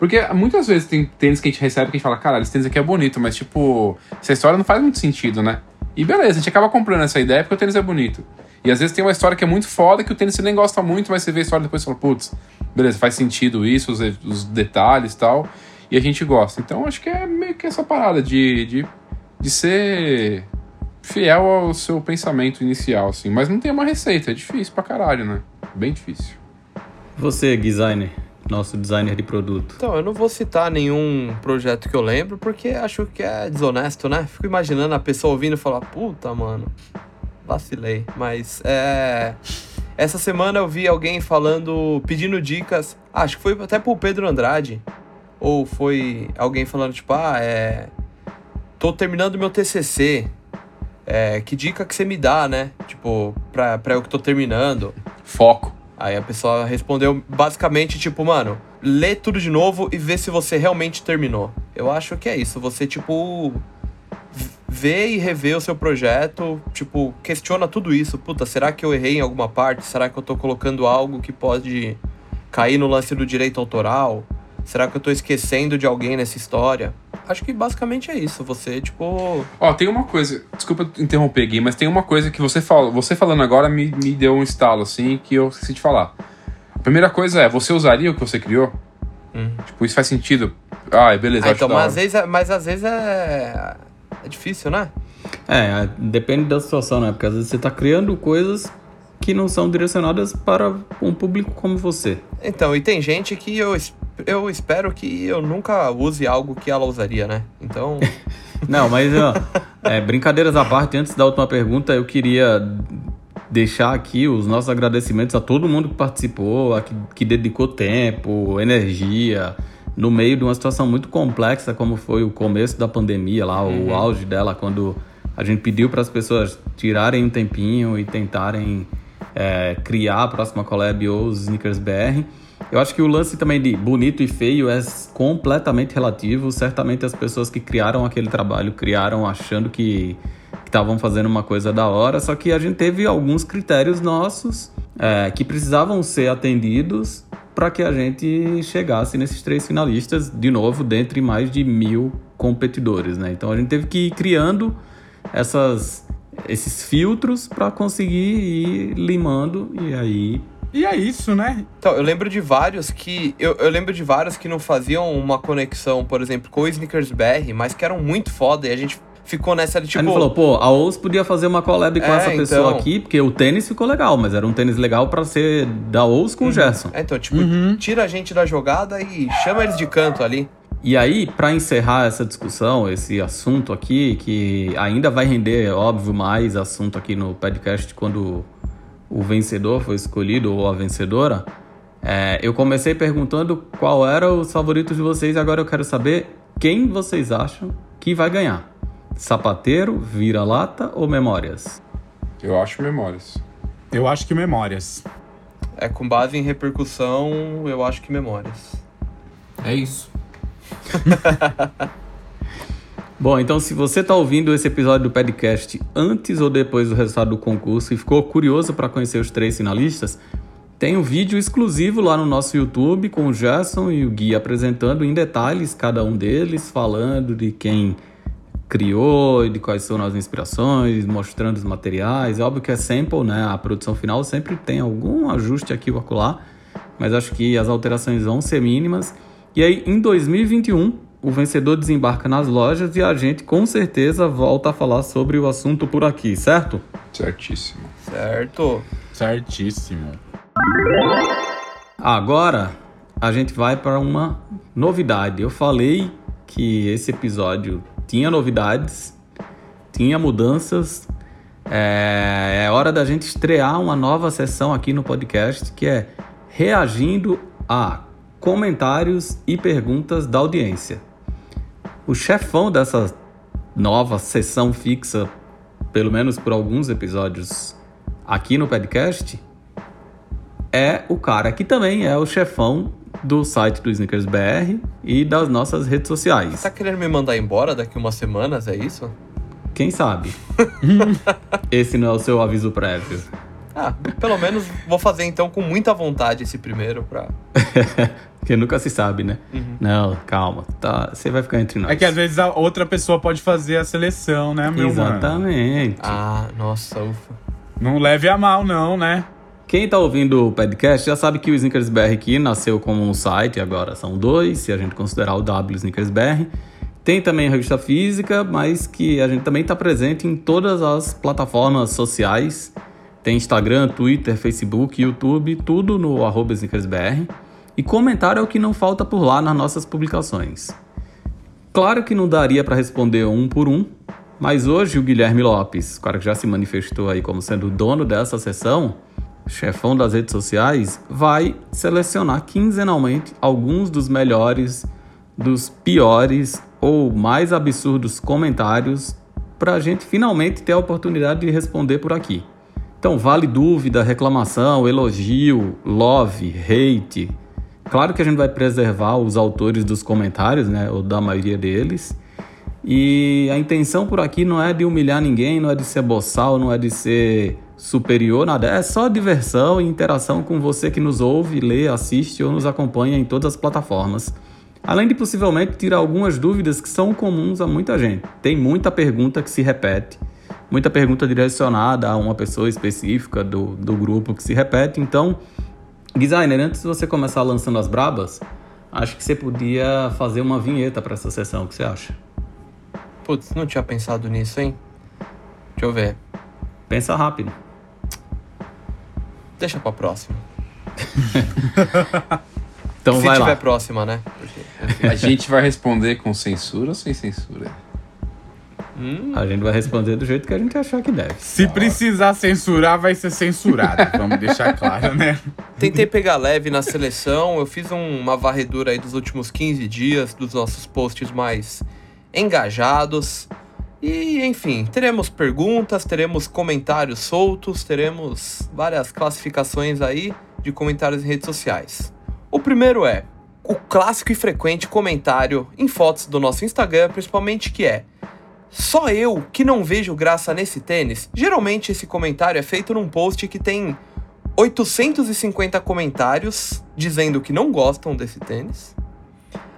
Porque muitas vezes tem tênis que a gente recebe que a gente fala, caralho, esse tênis aqui é bonito, mas tipo, essa história não faz muito sentido, né? E beleza, a gente acaba comprando essa ideia porque o tênis é bonito. E às vezes tem uma história que é muito foda que o tênis você nem gosta muito, mas você vê a história depois e fala, putz, beleza, faz sentido isso, os, os detalhes e tal. E a gente gosta. Então acho que é meio que essa parada de, de, de ser fiel ao seu pensamento inicial, assim. Mas não tem uma receita, é difícil pra caralho, né? Bem difícil. Você, designer, nosso designer de produto. Então, eu não vou citar nenhum projeto que eu lembro, porque acho que é desonesto, né? Fico imaginando a pessoa ouvindo e falar, puta, mano, vacilei. Mas é. Essa semana eu vi alguém falando, pedindo dicas. Acho que foi até pro Pedro Andrade. Ou foi alguém falando, tipo, ah, é. Tô terminando meu TCC. É, que dica que você me dá, né? Tipo, pra, pra eu que tô terminando. Foco. Aí a pessoa respondeu basicamente, tipo, mano, lê tudo de novo e vê se você realmente terminou. Eu acho que é isso. Você, tipo, vê e revê o seu projeto, tipo, questiona tudo isso. Puta, será que eu errei em alguma parte? Será que eu tô colocando algo que pode cair no lance do direito autoral? Será que eu tô esquecendo de alguém nessa história? Acho que basicamente é isso. Você, tipo. Ó, tem uma coisa. Desculpa interromper, Gui, mas tem uma coisa que você fala. Você falando agora me, me deu um estalo, assim, que eu esqueci de falar. A primeira coisa é, você usaria o que você criou? Hum. Tipo, isso faz sentido. Ah, beleza. Ah, acho então, mas às, vezes é, mas às vezes é. É difícil, né? É, depende da situação, né? Porque às vezes você tá criando coisas que não são direcionadas para um público como você. Então, e tem gente que eu, eu espero que eu nunca use algo que ela usaria, né? Então. Não, mas ó, é, brincadeiras à parte, antes da última pergunta, eu queria deixar aqui os nossos agradecimentos a todo mundo que participou, a que, que dedicou tempo, energia, no meio de uma situação muito complexa, como foi o começo da pandemia lá, o auge dela, quando a gente pediu para as pessoas tirarem um tempinho e tentarem é, criar a próxima collab ou os Sneakers BR. Eu acho que o lance também de bonito e feio é completamente relativo. Certamente as pessoas que criaram aquele trabalho criaram achando que estavam fazendo uma coisa da hora, só que a gente teve alguns critérios nossos é, que precisavam ser atendidos para que a gente chegasse nesses três finalistas, de novo, dentre mais de mil competidores, né? Então a gente teve que ir criando essas, esses filtros para conseguir ir limando e aí E é isso, né? Então, eu lembro de vários que. Eu, eu lembro de vários que não faziam uma conexão, por exemplo, com o Snickers BR, mas que eram muito foda e a gente ficou nessa de a tipo. gente falou, pô, a OUS podia fazer uma collab com É, essa pessoa então. aqui, porque o tênis ficou legal, mas era um tênis legal para ser da OUS com o Gerson. É, então, tipo, tira a gente da jogada e chama eles de canto ali. E aí, para encerrar essa discussão, esse assunto aqui, que ainda vai render, óbvio, mais assunto aqui no podcast quando o vencedor foi escolhido ou a vencedora, é, eu comecei perguntando qual era os favoritos de vocês, agora eu quero saber quem vocês acham que vai ganhar. Sapateiro, vira-lata ou memórias? Eu acho memórias. Eu acho que memórias. É, com base em repercussão, eu acho que memórias. É isso. Bom, então se você está ouvindo esse episódio do podcast antes ou depois do resultado do concurso e ficou curioso para conhecer os três finalistas, tem um vídeo exclusivo lá no nosso YouTube com o Gerson e o Gui apresentando em detalhes cada um deles, falando de quem criou e de quais são as inspirações, mostrando os materiais. É óbvio que é sample, né? A produção final sempre tem algum ajuste aqui ou acolá, mas acho que as alterações vão ser mínimas. E aí, em 2021, o vencedor desembarca nas lojas e a gente com certeza volta a falar sobre o assunto por aqui, certo? Certíssimo. Certo? Certíssimo. Agora a gente vai para uma novidade. Eu falei que esse episódio tinha novidades, tinha mudanças. É, é hora da gente estrear uma nova sessão aqui no podcast que é reagindo a comentários e perguntas da audiência. O chefão dessa nova sessão fixa, pelo menos por alguns episódios aqui no podcast, é o cara que também é o chefão do site do Sneakers BR e das nossas redes sociais. Você tá querendo me mandar embora daqui umas semanas, é isso? Quem sabe? Esse não é o seu aviso prévio. Ah, pelo menos vou fazer então com muita vontade esse primeiro pra. Porque nunca se sabe, né? Não, calma. Tá, você vai ficar entre nós. É que às vezes a outra pessoa pode fazer a seleção, né, meu mano? Exatamente. Ah, nossa, ufa. Não leve a mal, não, né? Quem tá ouvindo o podcast já sabe que o Snickers BR aqui nasceu como um site, agora são dois, se a gente considerar o W Snickers BR. Tem também a revista física, mas que a gente também está presente em todas as plataformas sociais. Tem Instagram, Twitter, Facebook, YouTube, tudo no arroba SnickersBR. E comentário é o que não falta por lá nas nossas publicações. Claro que não daria para responder um por um, mas hoje o Guilherme Lopes, o cara que já se manifestou aí como sendo o dono dessa sessão, chefão das redes sociais, vai selecionar quinzenalmente alguns dos melhores, dos piores ou mais absurdos comentários para a gente finalmente ter a oportunidade de responder por aqui. Então, vale dúvida, reclamação, elogio, love, hate. Claro que a gente vai preservar os autores dos comentários, né, ou da maioria deles. E a intenção por aqui não é de humilhar ninguém, não é de ser boçal, não é de ser superior, nada. É só diversão e interação com você que nos ouve, lê, assiste ou nos acompanha em todas as plataformas. Além de possivelmente tirar algumas dúvidas que são comuns a muita gente. Tem muita pergunta que se repete, muita pergunta direcionada a uma pessoa específica do, do grupo que se repete. Então, designer, antes de você começar lançando as brabas, acho que você podia fazer uma vinheta para essa sessão. O que você acha? Putz, não tinha pensado nisso, hein? Deixa eu ver. Pensa rápido. Deixa pra próxima. Então Se vai tiver lá. próxima, né? Porque, A gente vai responder com censura ou sem censura? A gente vai responder do jeito que a gente achar que deve. Se precisar censurar, vai ser censurado. Vamos deixar claro, né? Tentei pegar leve na seleção, eu fiz um- uma varredura aí dos últimos 15 dias, dos nossos posts mais engajados. E, enfim, teremos perguntas, teremos comentários soltos, teremos várias classificações aí de comentários em redes sociais. O primeiro é o clássico e frequente comentário em fotos do nosso Instagram, principalmente que é só eu que não vejo graça nesse tênis. Geralmente esse comentário é feito num post que tem 850 comentários dizendo que não gostam desse tênis.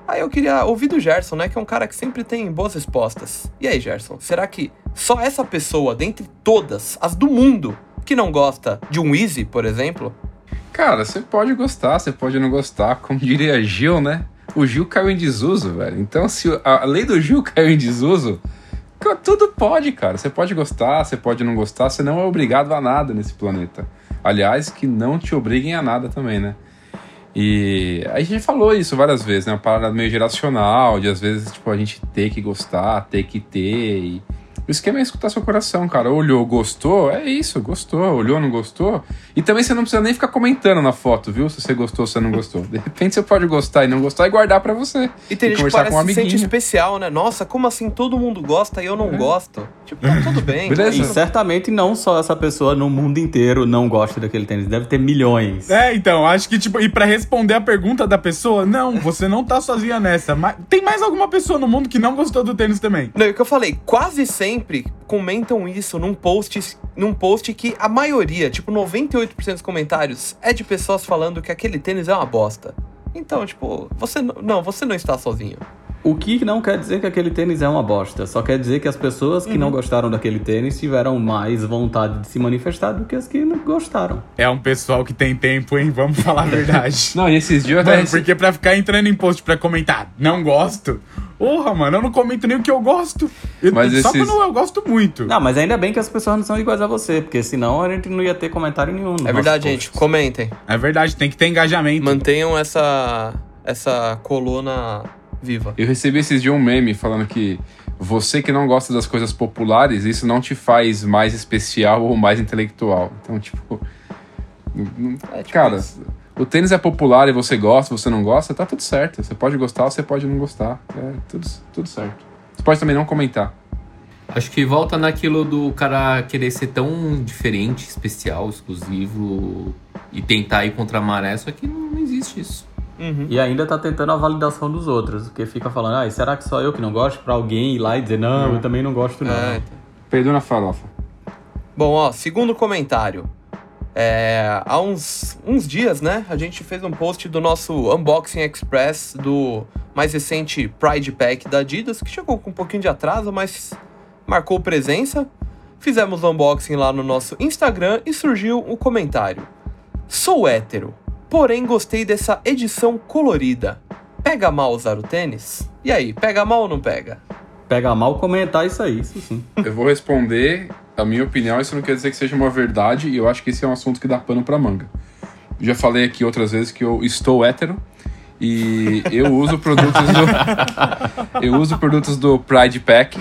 Aí eu queria ouvir do Gerson, né? Que é um cara que sempre tem boas respostas. E aí, Gerson, será que só essa pessoa, dentre todas as do mundo, que não gosta de um Easy, por exemplo? Cara, você pode gostar, você pode não gostar, como diria Gil, né? O Gil caiu em desuso, velho. Então, se a lei do Gil caiu em desuso, tudo pode, cara. Você pode gostar, você pode não gostar, você não é obrigado a nada nesse planeta. Aliás, que não te obriguem a nada também, né? E a gente falou isso várias vezes, né? Uma parada meio geracional, de às vezes, tipo, a gente ter que gostar, ter que ter. E... O esquema é escutar seu coração, cara. Olhou, gostou, é isso, gostou. Olhou, não gostou. E também você não precisa nem ficar comentando na foto, viu? Se você gostou ou se você não gostou. De repente você pode gostar e não gostar e guardar pra você. E tem gente que conversar parece com um que se sente amiguinho. especial, né? Nossa, como assim todo mundo gosta e eu não gosto? Tipo, tá tudo bem. Beleza. E tá tudo- certamente não só essa pessoa no mundo inteiro não gosta daquele tênis. Deve ter milhões. É, então, acho que, tipo, e pra responder a pergunta da pessoa, não, você não tá sozinha nessa. Mas tem mais alguma pessoa no mundo que não gostou do tênis também? Não, é o que eu falei, quase sempre comentam isso num post, num post que a maioria, tipo 98% dos comentários, é de pessoas falando que aquele tênis é uma bosta. Então, tipo, você não, não, você não está sozinho. O que não quer dizer que aquele tênis é uma bosta. Só quer dizer que as pessoas que não gostaram daquele tênis tiveram mais vontade de se manifestar do que as que não gostaram. É um pessoal que tem tempo, hein? Vamos falar a verdade. Não, e esses dias Mano, recebi- porque pra ficar entrando em post pra comentar, não gosto. Porra, mano, eu não comento nem o que eu gosto. Eu- Mas só esses- quando eu gosto muito. Não, mas ainda bem que as pessoas não são iguais a você, porque senão a gente não ia ter comentário nenhum. nos É verdade, gente. posts. Comentem. É verdade, tem que ter engajamento. Mantenham essa, essa coluna viva. Eu recebi esses dias um meme falando que você que não gosta das coisas populares, isso não te faz mais especial ou mais intelectual. Então, tipo. É, tipo cara, isso. o tênis é popular e você gosta, você não gosta, tá tudo certo. Você pode gostar, você pode não gostar. É tudo, tudo certo. Você pode também não comentar. Acho que volta naquilo do cara querer ser tão diferente, especial, exclusivo e tentar ir contra a maré, só que não existe isso. Uhum. E ainda tá tentando a validação dos outros, porque fica falando, ah, será que só eu que não gosto? Pra alguém ir lá e dizer, não, eu também não gosto não. É, então. Perdão na farofa. Bom, ó, segundo comentário. É, há uns, uns dias, né, a gente fez um post do nosso Unboxing Express do mais recente Pride Pack da Adidas, que chegou com um pouquinho de atraso, mas marcou presença. Fizemos o unboxing lá no nosso Instagram e surgiu o um comentário. Sou hétero, porém gostei dessa edição colorida. Pega mal usar o tênis? E aí, pega mal ou não pega? Pega mal comentar isso aí, isso sim. Eu vou responder a minha opinião, isso não quer dizer que seja uma verdade, e eu acho que esse é um assunto que dá pano pra manga. Já falei aqui outras vezes que eu estou hétero e eu uso produtos do. eu uso produtos do Pride Pack.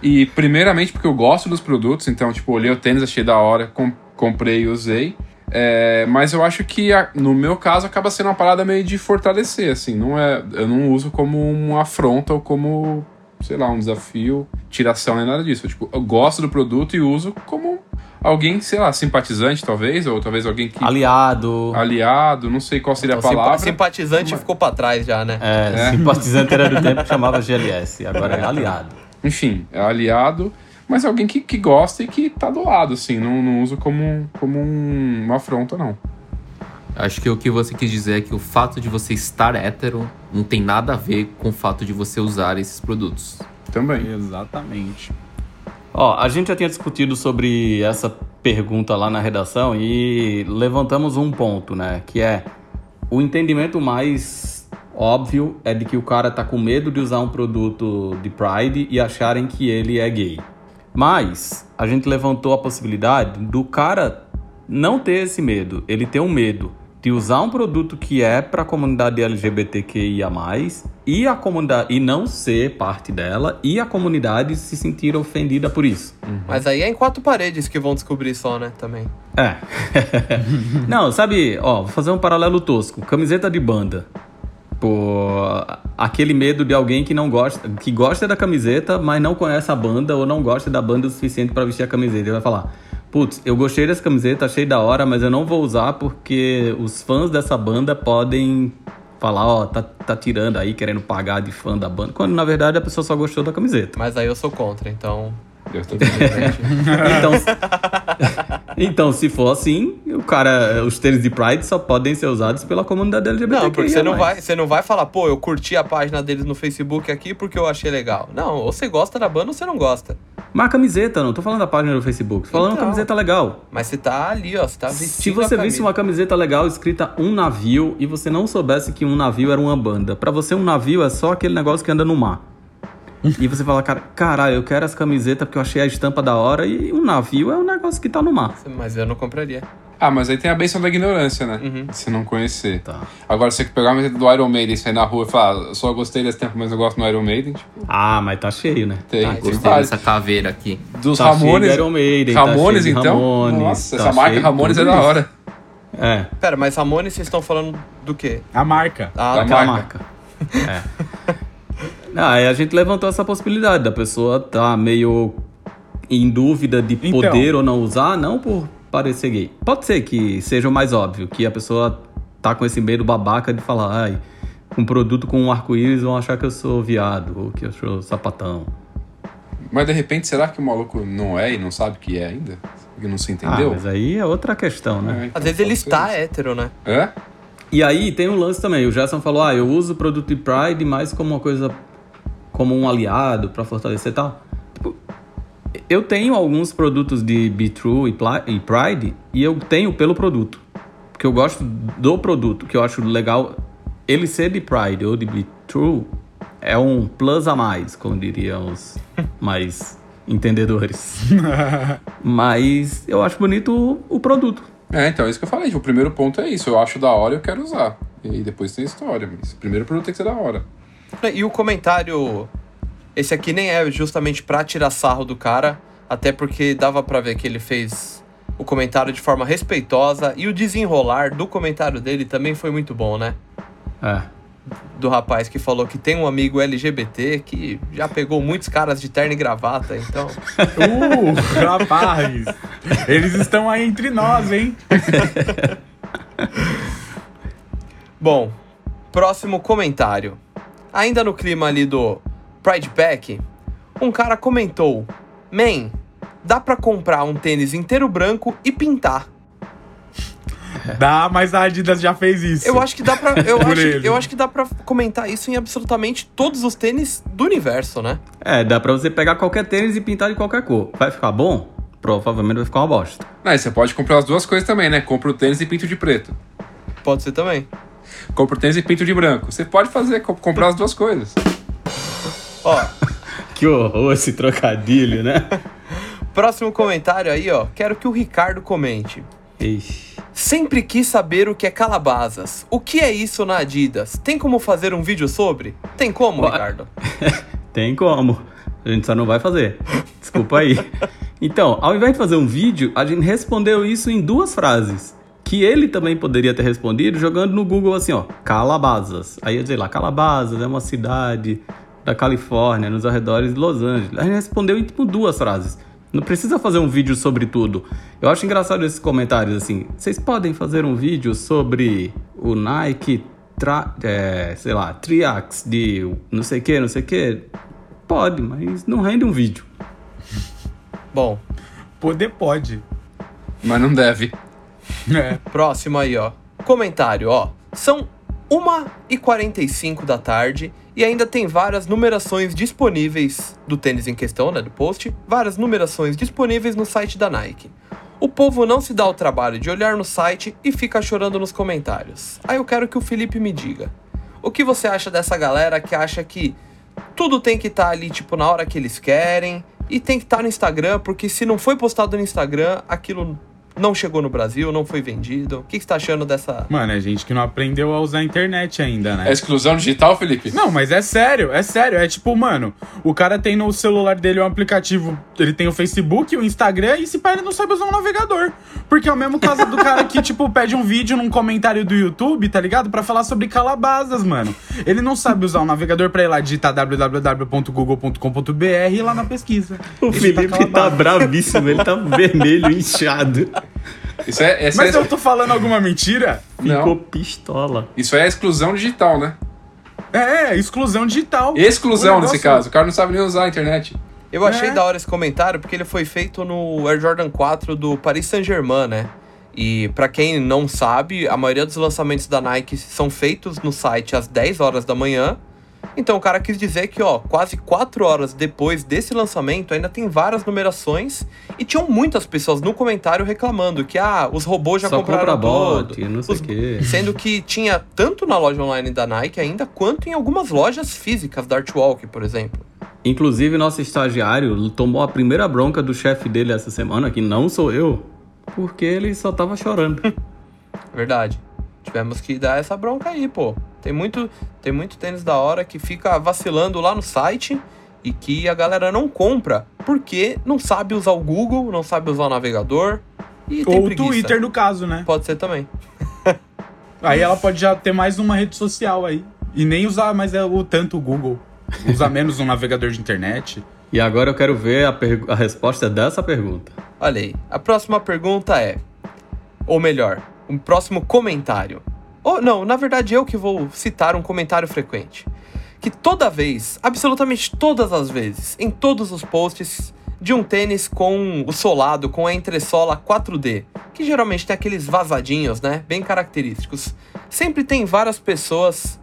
E primeiramente porque eu gosto dos produtos, então, tipo, olhei o tênis, achei da hora, com, comprei e usei. É, mas eu acho que a, no meu caso acaba sendo uma parada meio de fortalecer, assim, não é, eu não uso como uma afronta ou como sei lá, um desafio, tiração, nem nada disso. Eu, tipo, eu gosto do produto e uso como alguém, sei lá, simpatizante, talvez, ou talvez alguém que. Aliado. Aliado, não sei qual seria a palavra. Simpatizante ficou para trás já, né? É, é, simpatizante era do tempo que chamava GLS, agora é aliado. Enfim, é aliado, mas alguém que, que gosta e que tá do lado, assim, não, não uso como, como um, uma afronta, não. Acho que o que você quis dizer é que o fato de você estar hétero não tem nada a ver com o fato de você usar esses produtos. Também. Exatamente. Ó, a gente já tinha discutido sobre essa pergunta lá na redação e levantamos um ponto, né? Que é o entendimento mais óbvio é de que o cara tá com medo de usar um produto de Pride e acharem que ele é gay. Mas a gente levantou a possibilidade do cara não ter esse medo, ele ter um medo de usar um produto que é para a comunidade LGBTQIA+, e a comunidade e não ser parte dela e a comunidade se sentir ofendida por isso. Uhum. Mas aí é em quatro paredes que vão descobrir só, né, também. É. não, sabe, ó, vou fazer um paralelo tosco. Camiseta de banda. Por aquele medo de alguém que não gosta, que gosta da camiseta, mas não conhece a banda ou não gosta da banda o suficiente para vestir a camiseta. Ele vai falar: Putz, eu gostei dessa camiseta, achei da hora, mas eu não vou usar porque os fãs dessa banda podem falar, ó, tá, tá tirando aí, querendo pagar de fã da banda, quando na verdade a pessoa só gostou da camiseta. Mas aí eu sou contra, então. Eu tô então, então, se for assim, o cara, os tênis de Pride só podem ser usados pela comunidade LGBT. Não, porque você não, vai, você não vai falar, pô, eu curti a página deles no Facebook aqui porque eu achei legal. Não, ou você gosta da banda ou você não gosta. Mas a camiseta, não tô falando da página do Facebook, tô falando então, camiseta legal. Mas você tá ali, ó, você tá vestindo Se você visse uma camiseta legal escrita um navio e você não soubesse que um navio era uma banda, para você um navio é só aquele negócio que anda no mar. E você fala, cara, caralho, eu quero essa camiseta porque eu achei a estampa da hora e um navio é um negócio que tá no mar. Mas eu não compraria. Ah, mas aí tem a benção da ignorância, né? Uhum. Se não conhecer. Tá. Agora, você pegar uma do Iron Maiden e sair na rua e falar, ah, só gostei desse tempo, mas eu gosto do Iron Maiden, tipo... Ah, mas tá cheio, né? Tem. Ah, gostei dessa caveira aqui. Dos tá Ramones. Iron Maiden, Ramones, tá então? Ramones, Nossa, tá essa marca Ramones é da hora. É. Pera, mas Ramones vocês estão falando do quê? A marca. Ah, da tá. marca. é. Ah, aí a gente levantou essa possibilidade da pessoa tá meio em dúvida de então. poder ou não usar, não por parecer gay. Pode ser que seja o mais óbvio, que a pessoa tá com esse medo babaca de falar, ai, um produto com um arco-íris vão achar que eu sou viado ou que eu sou sapatão. Mas de repente, será que o maluco não é e não sabe que é ainda? Porque não se entendeu? Ah, mas aí é outra questão, né? É, então Às vezes ele está isso. hétero, né? É? E aí tem um lance também. O Gerson falou: ah, eu uso o produto de Pride mais como uma coisa, como um aliado para fortalecer e tal eu tenho alguns produtos de Be True e Pride e eu tenho pelo produto. Porque eu gosto do produto, que eu acho legal. Ele ser de Pride ou de Be True é um plus a mais, como diriam os mais entendedores. Mas eu acho bonito o, produto. É, então, é isso que eu falei. O primeiro ponto é isso. Eu acho da hora e eu quero usar. E aí depois tem história. Mas o primeiro produto tem que ser da hora. E o comentário esse aqui nem é justamente pra tirar sarro do cara, até porque dava pra ver que ele fez o comentário de forma respeitosa e o desenrolar do comentário dele também foi muito bom, né? É. Do rapaz que falou que tem um amigo LGBT que já pegou muitos caras de terno e gravata, então. Uh, rapaz! Eles estão aí entre nós, hein? Bom, próximo comentário. Ainda no clima ali do Pride Pack, um cara comentou: Man, dá pra comprar um tênis inteiro branco e pintar. Dá, mas a Adidas já fez isso. Eu acho que dá pra. Eu, acho, eu acho que dá pra comentar isso em absolutamente todos os tênis do universo, né? É, dá pra você pegar qualquer tênis e pintar de qualquer cor. Vai ficar bom? Provavelmente vai ficar uma bosta. E você pode comprar as duas coisas também, né? Compra o tênis e pinto de preto. Pode ser também. Compra o tênis e pinto de branco. Você pode fazer, co- comprar as duas coisas. Ó, Que horror esse trocadilho, né? próximo comentário aí, ó. Quero que o Ricardo comente. Ixi. Sempre quis saber o que é calabazas. O que é isso na Adidas? Tem como fazer um vídeo sobre? Tem como, Ué. Ricardo? Tem como. A gente só não vai fazer. Desculpa aí. Então, ao invés de fazer um vídeo, a gente respondeu isso em duas frases. Que ele também poderia ter respondido jogando no Google assim, ó, Calabasas. Aí eu dizer lá, Calabasas é uma cidade da Califórnia, nos arredores de Los Angeles. A gente respondeu em tipo duas frases. Não precisa fazer um vídeo sobre tudo. Eu acho engraçado esses comentários assim. Vocês podem fazer um vídeo sobre o Nike, tra é, sei lá, Triax de não sei o que, não sei o que. Pode, mas não rende um vídeo. Bom, Poder pode. Mas não deve. É. próximo aí, ó. Comentário, ó. São 1h45 da tarde e ainda tem várias numerações disponíveis do tênis em questão, né, do post. Várias numerações disponíveis no site da Nike. O povo não se dá o trabalho de olhar no site e fica chorando nos comentários. Aí eu quero que o Felipe me diga. O que você acha dessa galera que acha que tudo tem que estar ali, tipo, na hora que eles querem e tem que estar no Instagram, porque se não foi postado no Instagram, aquilo não chegou no Brasil, não foi vendido. O que, que você tá achando dessa. Mano, é gente que não aprendeu a usar a internet ainda, né? É exclusão digital, Felipe? Não, mas é sério, é sério. É tipo, mano, o cara tem no celular dele um aplicativo, ele tem o Facebook, o Instagram, e se pá, ele não sabe usar um navegador. Porque é o mesmo caso do cara que, tipo, pede um vídeo num comentário do YouTube, tá ligado? Pra falar sobre calabazas, mano. Ele não sabe usar um navegador pra ir lá digitar www.google.com.br e ir lá na pesquisa. O Isso Felipe tá calabazas. bravíssimo, ele tá vermelho, inchado. Isso é, essa Mas é, eu tô falando alguma mentira? Ficou Não. pistola. isso é exclusão digital, né? É, exclusão digital. Exclusão nesse caso. O cara não sabe nem usar a internet. Eu achei É. da hora esse comentário porque ele foi feito no Air Jordan 4 do Paris Saint-Germain, né? E pra quem não sabe, a maioria dos lançamentos da Nike são feitos no site às 10 horas da manhã. Então o cara quis dizer que, ó, quase 4 horas depois desse lançamento ainda tem várias numerações e tinham muitas pessoas no comentário reclamando que, ah, os robôs já Só compraram compra todo. bot, não sei Os- o quê. Sendo que tinha tanto na loja online da Nike ainda, quanto em algumas lojas físicas da Artwalk, por exemplo. Inclusive, nosso estagiário tomou a primeira bronca do chefe dele essa semana, que não sou eu, porque ele só tava chorando. Verdade. Tivemos que dar essa bronca aí, pô. Tem muito, tem muito tênis da hora que fica vacilando lá no site e que a galera não compra porque não sabe usar o Google, não sabe usar o navegador e tem Ou o. Twitter, no caso, né? Pode ser também. Aí ela pode já ter mais uma rede social aí. E nem usar mais é o tanto o Google. Usar menos um navegador de internet. E agora eu quero ver a, a resposta dessa pergunta. Olha aí. A próxima pergunta é. Ou melhor, um próximo comentário. Ou não, na verdade eu que vou citar um comentário frequente. Que toda vez, absolutamente todas as vezes, em todos os posts de um tênis com o solado, com a entressola 4D, que geralmente tem aqueles vazadinhos, né? Bem característicos. Sempre tem várias pessoas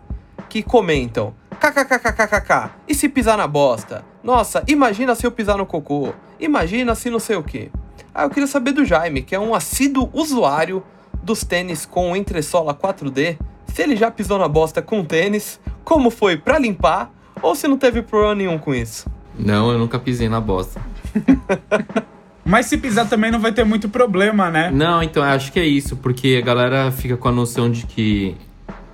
que comentam: kkkkkk, e se pisar na bosta? Nossa, imagina se eu pisar no cocô. Imagina se não sei o que. Ah, eu queria saber do Jaime, que é um assíduo usuário dos tênis com entressola 4D, se ele já pisou na bosta com tênis, como foi pra limpar, ou se não teve problema nenhum com isso. Não, eu nunca pisei na bosta. Mas se pisar também não vai ter muito problema, né? Não, então acho que é isso, porque a galera fica com a noção de que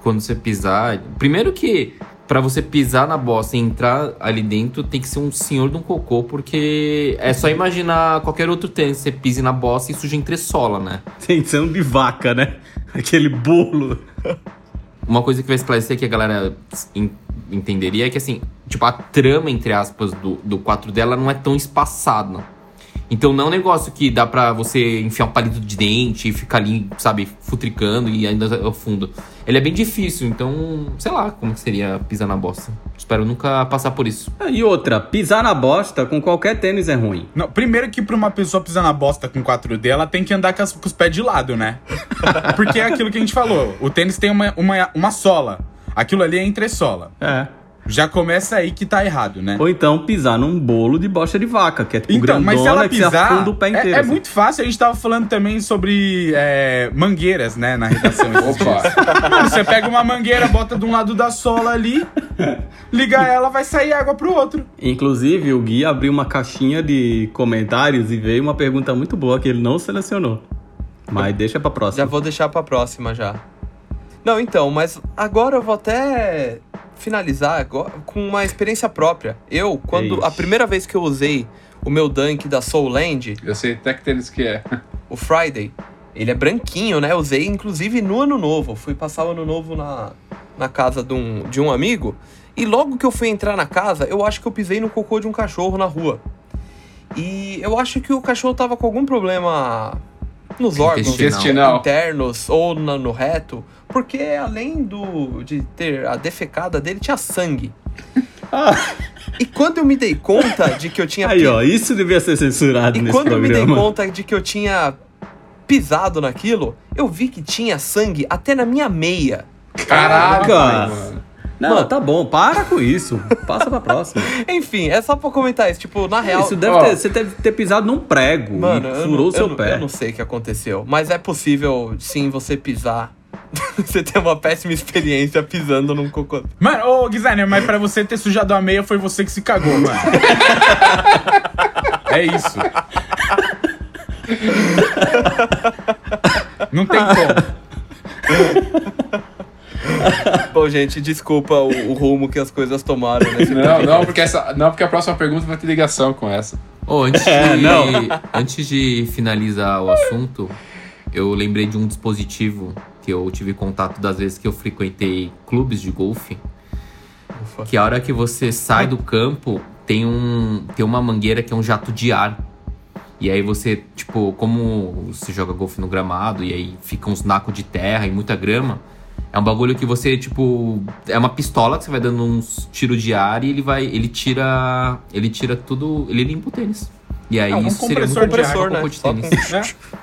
quando você pisar. Primeiro que pra você pisar na bosta e entrar ali dentro tem que ser um senhor de um cocô, porque é só imaginar qualquer outro tênis, você pise na bosta e suja entressola, né? Tem que ser um de vaca, né? Aquele bolo. Uma coisa que vai esclarecer que a galera en- entenderia é que, assim, tipo, a trama, entre aspas, do, do 4 dela não é tão espaçada. Então não é um negócio que dá pra você enfiar um palito de dente e ficar ali, sabe, futricando e ainda ao fundo. Ele é bem difícil, então, sei lá como que seria pisar na bosta. Espero nunca passar por isso. Ah, E outra, pisar na bosta com qualquer tênis é ruim. Não, primeiro que pra uma pessoa pisar na bosta com 4D, ela tem que andar com, as- com os pés de lado, né? Porque é aquilo que a gente falou. O tênis tem uma, uma, uma sola. Aquilo ali é entressola. É. Já começa aí que tá errado, né? Ou então pisar num bolo de bosta de vaca, que é tipo Então, mas se grandona ela que pisar, afunda o pé inteiro. é, é assim. muito fácil. A gente tava falando também sobre é, mangueiras, né, na redação. Opa! Mano, você pega uma mangueira, bota de um lado da sola ali, liga ela, vai sair água pro outro. Inclusive, o Gui abriu uma caixinha de comentários e veio uma pergunta muito boa que ele não selecionou. Mas deixa pra próxima. Já vou deixar pra próxima já. Não, então, mas agora eu vou até finalizar agora com uma experiência própria. Eu, quando a Ixi. primeira vez que eu usei o meu Dunk da Soul Land, Eu sei até que tênis que é. o Friday, ele é branquinho, né? Eu usei inclusive no ano novo. Fui passar o ano novo na, na casa de um, de um amigo. E logo que eu fui entrar na casa, eu acho que eu pisei no cocô de um cachorro na rua. E eu acho que o cachorro tava com algum problema nos órgãos Intestinal. internos ou na- no reto. Porque além do de ter a defecada dele, tinha sangue. E quando eu me dei conta de que eu tinha Aí, ó, isso devia ser censurado e nesse quando eu me dei conta de que eu tinha pisado naquilo, eu vi que tinha sangue até na minha meia. Caraca. mano. Não, Mano. tá bom, para com isso. Passa pra próxima. Enfim, é só pra comentar isso. Tipo, na real. isso deve ó. ter, você deve ter pisado num prego Mano, e furou não, o seu eu, não- pé. eu não sei o que aconteceu. Mas é possível, sim, você pisar. você ter uma péssima experiência pisando num cocô. Mano, ô Guizaner, mas pra você ter sujado a meia foi você que se cagou, mano. é isso. Não tem como. Bom, gente, desculpa o, o rumo que as coisas tomaram nesse Não, não porque, essa, não, porque a próxima pergunta vai ter ligação com essa. Ô, antes, de, É, não. antes de finalizar o assunto, eu lembrei de um dispositivo que eu tive contato das vezes que eu frequentei clubes de golfe. Ufa. Que a hora que você sai do campo, tem, um, tem uma mangueira que é um jato de ar. E aí você, tipo, como você joga golfe no gramado e aí fica uns nacos de terra e muita grama, é um bagulho que você, tipo, é uma pistola que você vai dando uns tiros de ar e ele vai, ele tira, ele tira tudo, ele limpa o tênis. E aí É um isso seria compressor um de ar, compressor, né? né? de Só tênis. Né?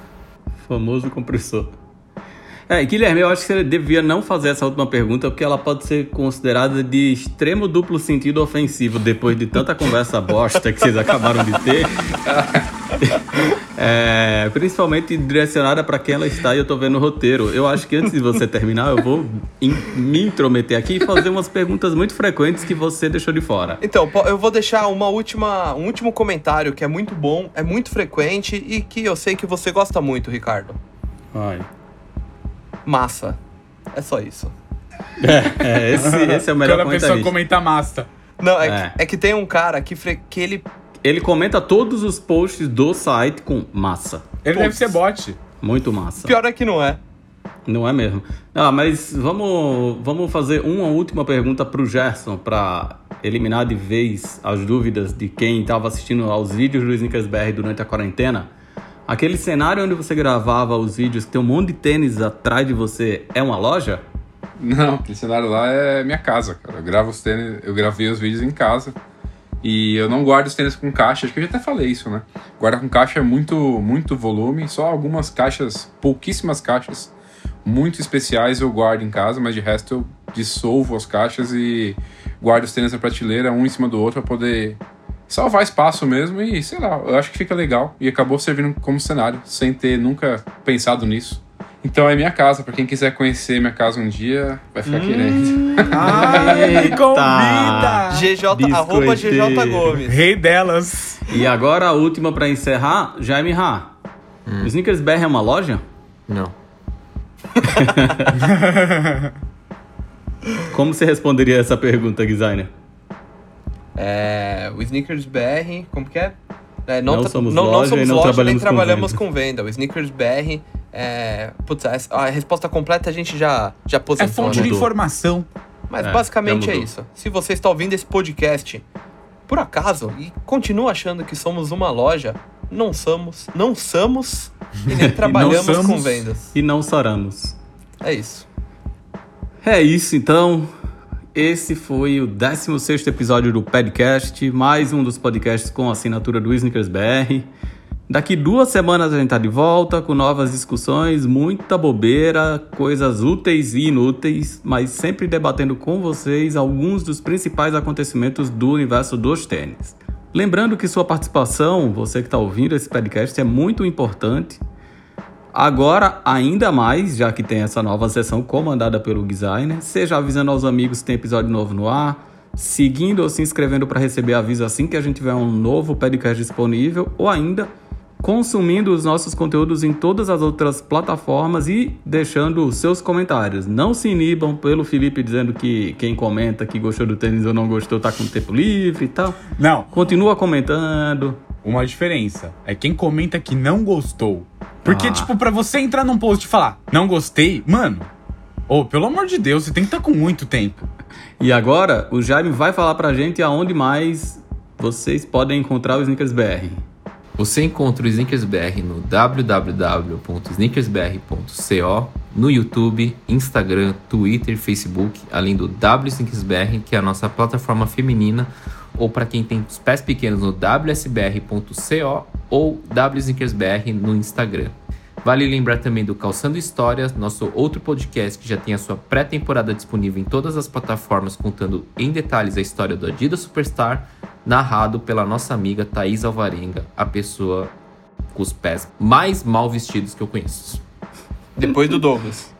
Famoso compressor. É, Guilherme, eu acho que você devia não fazer essa última pergunta, porque ela pode ser considerada de extremo duplo sentido ofensivo, depois de tanta conversa bosta que vocês acabaram de ter. É, principalmente direcionada para quem ela está e eu tô vendo o roteiro. Eu acho que antes de você terminar, eu vou in- me intrometer aqui e fazer umas perguntas muito frequentes que você deixou de fora. Então, eu vou deixar uma última, um último comentário que é muito bom, é muito frequente e que eu sei que você gosta muito, Ricardo. Ai. Massa. É só isso. É, esse, esse é o melhor Quando a pessoa comenta massa. Não, é, É. Que, é que tem um cara que, fre- que ele. Ele comenta todos os posts do site com massa. Ele deve ser bot. Muito massa. Pior é que não é. Não é mesmo? Ah, mas vamos, vamos fazer uma última pergunta pro Gerson para eliminar de vez as dúvidas de quem estava assistindo aos vídeos do Snickers BR durante a quarentena. Aquele cenário onde você gravava os vídeos que tem um monte de tênis atrás de você é uma loja? Não, aquele cenário lá é minha casa, cara. Eu gravo os tênis, eu gravei os vídeos em casa. E eu não guardo os tênis com caixa, acho que eu já até falei isso, né? Guardar com caixa é muito, muito volume, só algumas caixas, pouquíssimas caixas muito especiais eu guardo em casa, mas de resto eu dissolvo as caixas e guardo os tênis na prateleira, um em cima do outro, pra poder salvar espaço mesmo e sei lá, eu acho que fica legal. E acabou servindo como cenário, sem ter nunca pensado nisso. Então é minha casa, pra quem quiser conhecer minha casa um dia, vai ficar querendo. Ai, convida! GJ, arroba GJ. Gomes. Rei delas. E agora a última para encerrar, Jaime Ra. O Snickers BR é uma loja? Não. Como você responderia essa pergunta, designer? É, o Sneakers BR, como que é? É, Não tra- somos não, loja não e somos não loja, trabalhamos nem com trabalhamos venda. com venda. O Sneakers BR, é, putz, a, a resposta completa a gente já, já É aposentou, fonte né? de informação. Mas É, basicamente é isso. Se você está ouvindo esse podcast, por acaso, e continua achando que somos uma loja, não somos, não somos e nem trabalhamos com somos. vendas. E não saramos. É isso. É isso então. Esse foi o 16 episódio do podcast, mais um dos podcasts com assinatura do Snickers BR. Daqui duas semanas a gente tá de volta com novas discussões, muita bobeira, coisas úteis e inúteis, mas sempre debatendo com vocês alguns dos principais acontecimentos do universo dos tênis. Lembrando que sua participação, você que está ouvindo esse podcast, é muito importante. Agora, ainda mais, já que tem essa nova sessão comandada pelo designer, seja avisando aos amigos que tem episódio novo no ar, seguindo ou se inscrevendo para receber aviso assim que a gente tiver um novo podcast disponível, ou ainda consumindo os nossos conteúdos em todas as outras plataformas e deixando os seus comentários. Não se inibam pelo Felipe dizendo que quem comenta que gostou do tênis ou não gostou tá com tempo livre e tal. Não, Continua comentando. Uma diferença. É quem comenta que não gostou. Porque, Ah. tipo, pra você entrar num post e falar, não gostei, mano. Ô, pelo amor de Deus, você tem que estar com muito tempo. E agora, o Jaime vai falar pra gente aonde mais vocês podem encontrar o Snickers BR. Você encontra o Snickers BR no www.snickersbr.co, no YouTube, Instagram, Twitter, Facebook, além do W Snickers BR, que é a nossa plataforma feminina, ou para quem tem os pés pequenos no wsbr.co ou W Snickers BR no Instagram. Vale lembrar também do Calçando Histórias, nosso outro podcast que já tem a sua pré-temporada disponível em todas as plataformas, contando em detalhes a história do Adidas Superstar, narrado pela nossa amiga Thaís Alvarenga, a pessoa com os pés mais mal vestidos que eu conheço. Depois do Douglas.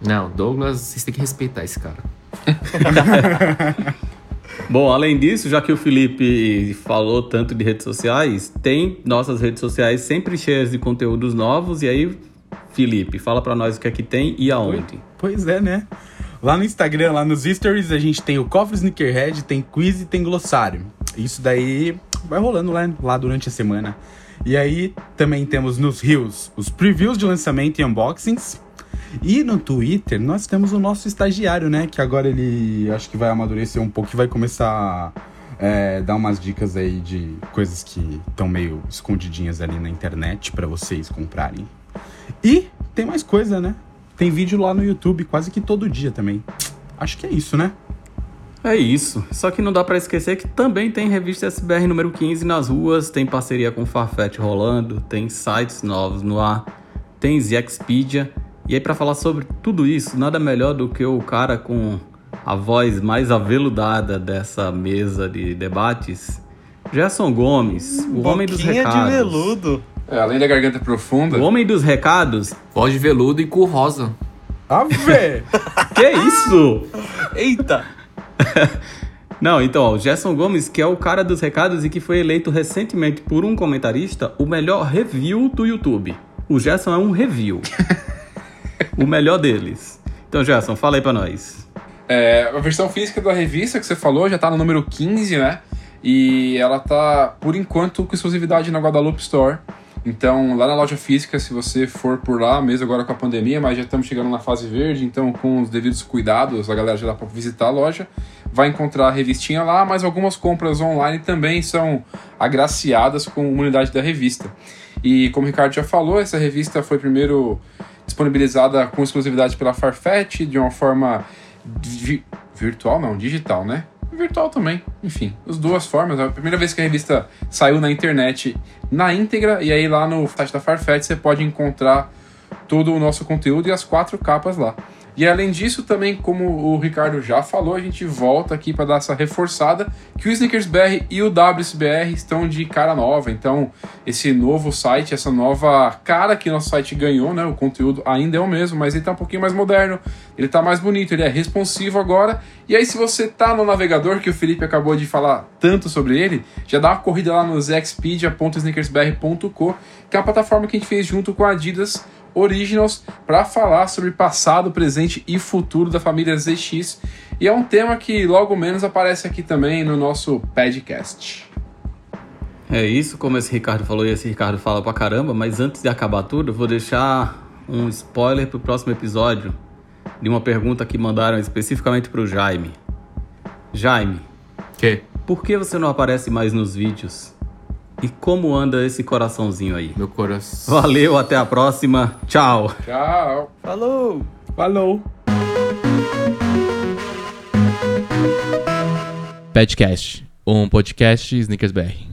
Não, Douglas, vocês têm que respeitar esse cara. Bom, além disso, já que o Felipe falou tanto de redes sociais, tem nossas redes sociais sempre cheias de conteúdos novos. E aí, Felipe, fala pra nós o que é que tem e aonde. Pois é, né? Lá no Instagram, lá nos stories, a gente tem o Cofre Sneakerhead, tem quiz e tem glossário. Isso daí vai rolando lá, lá durante a semana. E aí também temos nos Rios os previews de lançamento e unboxings. E no Twitter nós temos o nosso estagiário, né? Que agora ele acho que vai amadurecer um pouco e vai começar a é, dar umas dicas aí de coisas que estão meio escondidinhas ali na internet pra vocês comprarem. E tem mais coisa, né? Tem vídeo lá no YouTube quase que todo dia também. Acho que é isso, né? É isso. Só que não dá pra esquecer que também tem revista SBR número 15 nas ruas, tem parceria com Farfetch rolando, tem sites novos no ar, tem Expedia. E aí pra falar sobre tudo isso, nada melhor do que o cara com a voz mais aveludada dessa mesa de debates, Gerson Gomes, o homem dos Boquinha recados. de veludo. É, além da garganta profunda, O homem dos recados? Voz de veludo e cu rosa. Ave! Que isso? Eita! Não, então, ó, o Gerson Gomes, que é o cara dos recados e que foi eleito recentemente por um comentarista o melhor review do YouTube. O Gerson é um review. o melhor deles. Então, Gerson, fala aí pra nós. É, a versão física da revista que você falou já tá no número 15, né? E ela tá, por enquanto, com exclusividade na Guadalupe Store. Então, lá na loja física, se você for por lá, mesmo agora com a pandemia, mas já estamos chegando na fase verde, então com os devidos cuidados, a galera já dá para visitar a loja, vai encontrar a revistinha lá, mas algumas compras online também são agraciadas com uma unidade da revista. E como o Ricardo já falou, essa revista foi primeiro disponibilizada com exclusividade pela Farfetch, de uma forma vi- virtual, não, digital, né? Virtual também, enfim, as duas formas. É a primeira vez que a revista saiu na internet na íntegra, e aí lá no site da Farfetch você pode encontrar todo o nosso conteúdo e as quatro capas lá. E além disso, também, como o Ricardo já falou, a gente volta aqui para dar essa reforçada que o Snickers BR e o WSBR estão de cara nova. Então, esse novo site, essa nova cara que nosso site ganhou, né? O conteúdo ainda é o mesmo, mas ele tá um pouquinho mais moderno, ele tá mais bonito, ele é responsivo agora. E aí, se você tá no navegador, que o Felipe acabou de falar tanto sobre ele, já dá uma corrida lá no expedia.snickersbr.co, que é a plataforma que a gente fez junto com a Adidas Originals para falar sobre passado, presente e futuro da família ZX. E é um tema que logo menos aparece aqui também no nosso podcast. É isso, como esse Ricardo falou e esse Ricardo fala pra caramba, mas antes de acabar tudo, eu vou deixar um spoiler pro próximo episódio de uma pergunta que mandaram especificamente pro Jaime. Jaime, Que? por que você não aparece mais nos vídeos? E como anda esse coraçãozinho aí? Meu coração. Valeu, até a próxima. Tchau. Tchau. Falou! Falou! Padcast, um podcast Snickers BR.